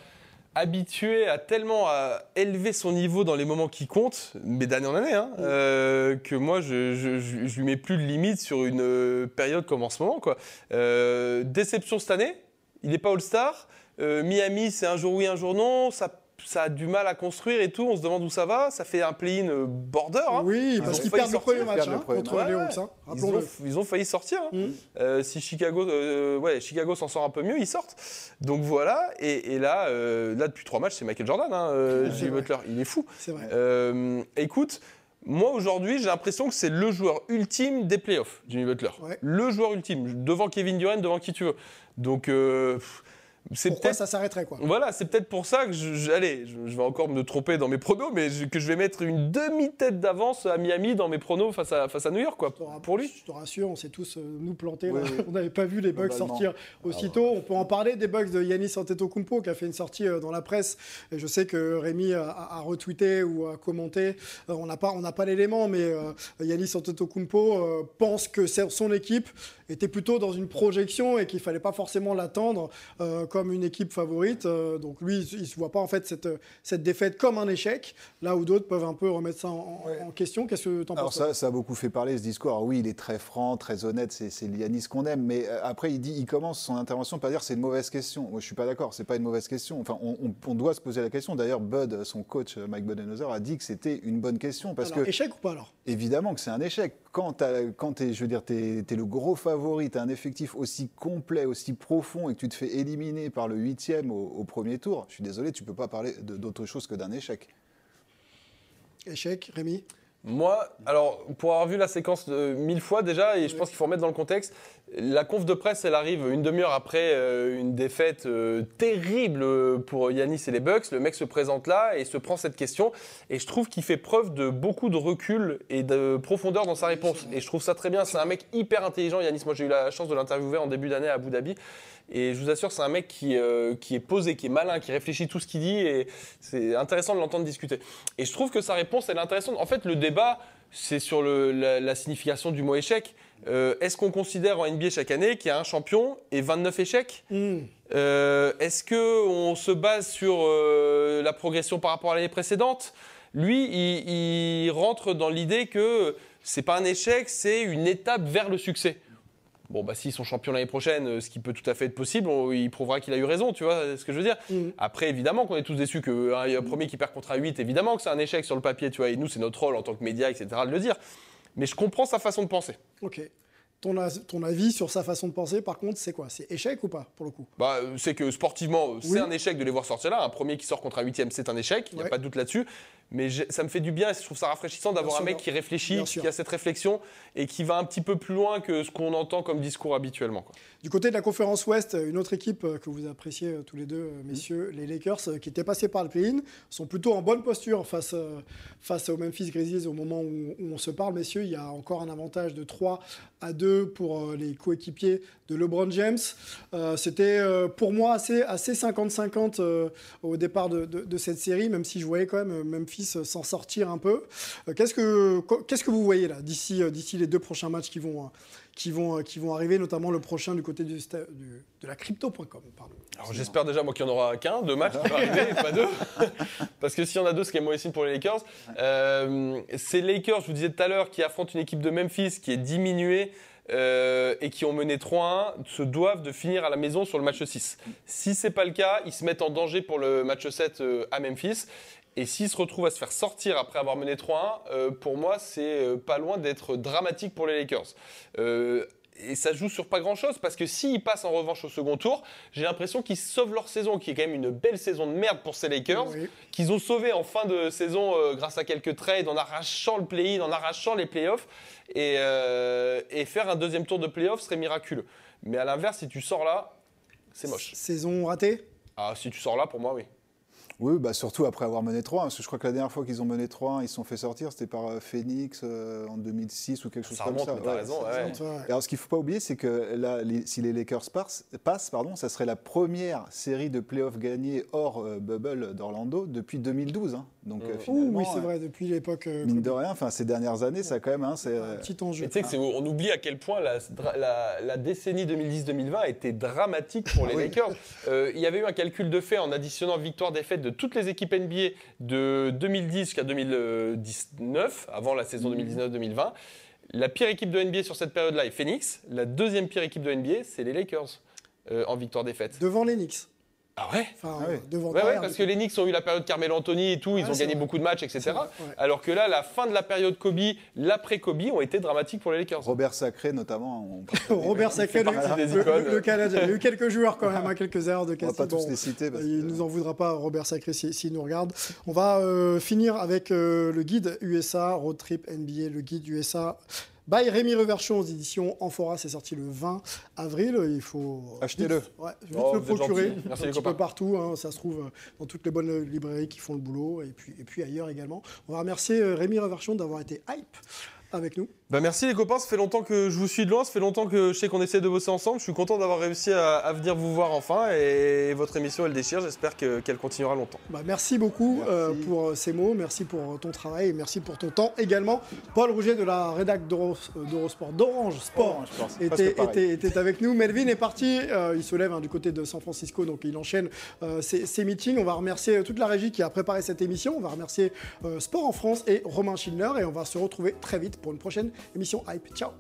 habitués à tellement à élever son niveau dans les moments qui comptent, mais d'année en année, euh, que moi, je, je, je- je lui mets plus de limite sur une euh, période comme en ce moment. Quoi. Euh, déception cette année, il n'est pas All-Star. Euh, Miami, c'est un jour oui, un jour non. Ça, ça a du mal à construire et tout. On se demande où ça va. Ça fait un play-in euh, border. hein. Oui, parce qu'ils perdent le premier match perdent le hein, premier contre Ouais, hein. Ils ont, Rappelons-le. ils ont failli sortir. hein. Mm. Euh, si Chicago, euh, ouais, Chicago s'en sort un peu mieux, ils sortent. Donc voilà. Et, et là, euh, là, depuis trois matchs, c'est Michael Jordan, hein, euh, Jimmy. Butler. Il est fou. C'est vrai. Euh, écoute, moi aujourd'hui, j'ai l'impression que c'est le joueur ultime des playoffs, Jimmy Butler. Ouais. Le joueur ultime, devant Kevin Durant, devant qui tu veux. Donc, euh, pff, c'est Pourquoi peut-être. ça s'arrêterait quoi Voilà, c'est peut-être pour ça que je, je- allez, je, je vais encore me tromper dans mes pronos, mais je- que je vais mettre une demi-tête d'avance à Miami dans mes pronos face à, face à New York, quoi, pour lui. Je te rassure, on s'est tous euh, nous plantés. Oui, là. oui. On n'avait pas vu les bugs sortir aussitôt. On peut en parler des bugs de Yanis Antetokounmpo qui a fait une sortie euh, dans la presse. Et je sais que Rémi a, a- a retweeté ou a commenté. Euh, on n'a pas, on n'a pas l'élément, mais euh, Yanis Antetokounmpo euh, pense que son équipe était plutôt dans une projection et qu'il fallait pas forcément l'attendre euh, comme une équipe favorite. Euh, donc lui, il se voit pas en fait cette, cette défaite comme un échec, là où d'autres peuvent un peu remettre ça en, question. Qu'est-ce que tu en penses ça, ça a beaucoup fait parler ce discours. Alors oui, il est très franc, très honnête, c'est Yanis qu'on aime. Mais euh, après, il dit, il commence son intervention par dire c'est une mauvaise question. Moi, je suis pas d'accord. C'est pas une mauvaise question. Enfin, on, on- on doit se poser la question. D'ailleurs, Bud, son coach euh, Mike Budenholzer, a dit que c'était une bonne question parce Alors, que échec ou pas alors? Évidemment que c'est un échec. Quand quand t'es, je veux dire, t'es es le gros favori, t'as un effectif aussi complet, aussi profond, et que tu te fais éliminer par le huitième au, au premier tour, je suis désolé, tu peux pas parler d'autre chose que d'un échec. Échec, Rémi? Moi, alors, pour avoir vu la séquence de mille fois déjà, et je pense qu'il faut remettre dans le contexte, la conf de presse, elle arrive une demi-heure après euh, une défaite euh, terrible pour Yanis et les Bucks. Le mec se présente là et se prend cette question. Et je trouve qu'il fait preuve de beaucoup de recul et de profondeur dans sa réponse. Et je trouve ça très bien. C'est un mec hyper intelligent, Yanis. Moi, j'ai eu la chance de l'interviewer en début d'année à Abu Dhabi. Et je vous assure, c'est un mec qui, euh, qui est posé, qui est malin, qui réfléchit tout ce qu'il dit. Et c'est intéressant de l'entendre discuter. Et je trouve que sa réponse, elle est intéressante. En fait, le débat, c'est sur le- la, la signification du mot échec. Euh, Est-ce qu'on considère en NBA chaque année qu'il y a un champion et 29 échecs? Euh, Est-ce qu'on se base sur la progression par rapport à l'année précédente? Lui, il, il rentre dans l'idée que c'est pas un échec, c'est une étape vers le succès. Bon, bah, s'ils sont champions l'année prochaine, euh, ce qui peut tout à fait être possible, on- il prouvera qu'il a eu raison, tu vois ce que je veux dire Après, évidemment qu'on est tous déçus que hein, un premier qui perd contre un 8, évidemment que c'est un échec sur le papier, tu vois, et nous, c'est notre rôle en tant que média, etc., de le dire. Mais je comprends sa façon de penser. Ok. Ton, avis sur sa façon de penser, par contre, c'est quoi? C'est échec ou pas, pour le coup? Bah, euh, c'est que sportivement, euh, c'est Oui. un échec de les voir sortir là. Un premier qui sort contre un huitième, c'est un échec, il n'y a Ouais. pas de doute là-dessus. Mais ça me fait du bien et je trouve ça rafraîchissant d'avoir un mec qui réfléchit, qui a cette réflexion et qui va un petit peu plus loin que ce qu'on entend comme discours habituellement. quoi. Du côté de la conférence Ouest, une autre équipe euh, que vous appréciez tous les deux, messieurs, les Lakers, qui étaient passés par le play-in, sont plutôt en bonne posture face, face aux Memphis Grizzlies au moment où, où on se parle, messieurs. Il y a encore un avantage de 3 à 2 pour euh, les coéquipiers de LeBron James. Euh, C'était euh, pour moi assez assez 50-50 euh, au départ de, de- de cette série, même si je voyais quand même Memphis s'en sortir un peu. Qu'est-ce que qu'est-ce que vous voyez là d'ici d'ici les deux prochains matchs qui vont qui vont qui vont arriver, notamment le prochain du côté du, sta- du- de la crypto.com. Pardon. Alors j'espère déjà moi qu'il n'y en aura qu'un, deux matchs qui vont arriver, et pas deux. Parce que s'il y en a deux, ce qui est mauvais signe pour les Lakers. Euh, c'est les Lakers, je vous disais tout à l'heure, qui affrontent une équipe de Memphis qui est diminuée. Euh, et qui ont mené 3-1 se doivent de finir à la maison sur le match 6. Si c'est pas le cas, ils se mettent en danger pour le match 7 euh, à Memphis. Et s'ils se retrouvent à se faire sortir après avoir mené 3-1, euh, pour moi, c'est pas loin d'être dramatique pour les Lakers. Et ça joue sur pas grand chose parce que s'ils passent en revanche au second tour, j'ai l'impression qu'ils sauvent leur saison, qui est quand même une belle saison de merde pour ces Lakers, qu'ils ont sauvé en fin de saison euh, grâce à quelques trades, en arrachant le play-in, en arrachant les playoffs. Et, euh, et faire un deuxième tour de playoffs serait miraculeux. Mais à l'inverse, si tu sors là, c'est moche. Saison ratée? Ah, si tu sors là, pour moi, oui. Oui, bah surtout après avoir mené 3 parce que je crois que la dernière fois qu'ils ont mené 3 ils se sont fait sortir, c'était par euh, Phoenix euh, en 2006 ou quelque chose Ça comme remonte, ça. mais t'as raison, ouais. Ouais. Et Alors ce qu'il ne faut pas oublier, c'est que là, les- si les Lakers passent, passent, pardon, ça serait la première série de playoffs gagnée hors euh, bubble d'Orlando depuis 2012. hein. Donc euh, Ouh, finalement, oui, c'est vrai, depuis l'époque. euh, mine de rien, enfin ces dernières années, ça quand même, hein, c'est euh, petit enjeu. Tu sais on oublie à quel point la, la- la décennie 2010-2020 a été dramatique pour les Ah oui. Lakers. Euh, il y avait eu un calcul de fait en additionnant victoire-défaite de toutes les équipes NBA de 2010 jusqu'à 2019, avant la saison 2019-2020. La pire équipe de NBA sur cette période-là est Phoenix. La deuxième pire équipe de NBA, c'est les Lakers euh, en victoire-défaite. Devant les Knicks. Ah ouais Enfin, Ah oui. devant Ouais, ouais, derrière, parce que les Knicks ont eu la période Carmelo Anthony et tout, ils Ouais, ont gagné vrai. beaucoup de matchs, etc. C'est vrai, ouais. Alors que là, la fin de la période Kobe, l'après-Kobe ont été dramatiques pour les Lakers. Robert Sacré notamment. on- Robert Sacré, le, le- Canadien. Il y a eu quelques joueurs quand même, hein, quelques erreurs de On va casting. pas tous les citer. Parce il que- nous en voudra pas, Robert Sacré, s'il s'il nous regarde. On va euh, finir avec euh, le guide USA, Road Trip NBA, le guide USA. By Rémi Reverchon aux éditions Amphora, c'est sorti le 20 avril. Il faut Achetez-le. Ouais, vite Oh, le procurer. Merci un les petit peu partout, hein, ça se trouve euh, dans toutes les bonnes librairies qui font le boulot et puis, et puis ailleurs également. On va remercier euh, Rémi Reverchon d'avoir été hype avec nous. Bah merci les copains, ça fait longtemps que je vous suis de loin, ça fait longtemps que je sais qu'on essaie de bosser ensemble. Je suis content d'avoir réussi à, à venir vous voir enfin et votre émission elle déchire, j'espère que- qu'elle continuera longtemps. Bah, merci beaucoup Merci. euh, pour euh, ces mots, merci pour euh, ton travail et merci pour ton temps également. Paul Rouget de la rédac d'Euro- d'Eurosport, d'Orange Sport, était, avec nous. Melvin est parti, euh, il se lève hein, du côté de San Francisco, donc il enchaîne euh, ses, ses meetings. On va remercier toute la régie qui a préparé cette émission. On va remercier euh, Sport en France et Romain Schindler et on va se retrouver très vite pour une prochaine émission Hype. Ciao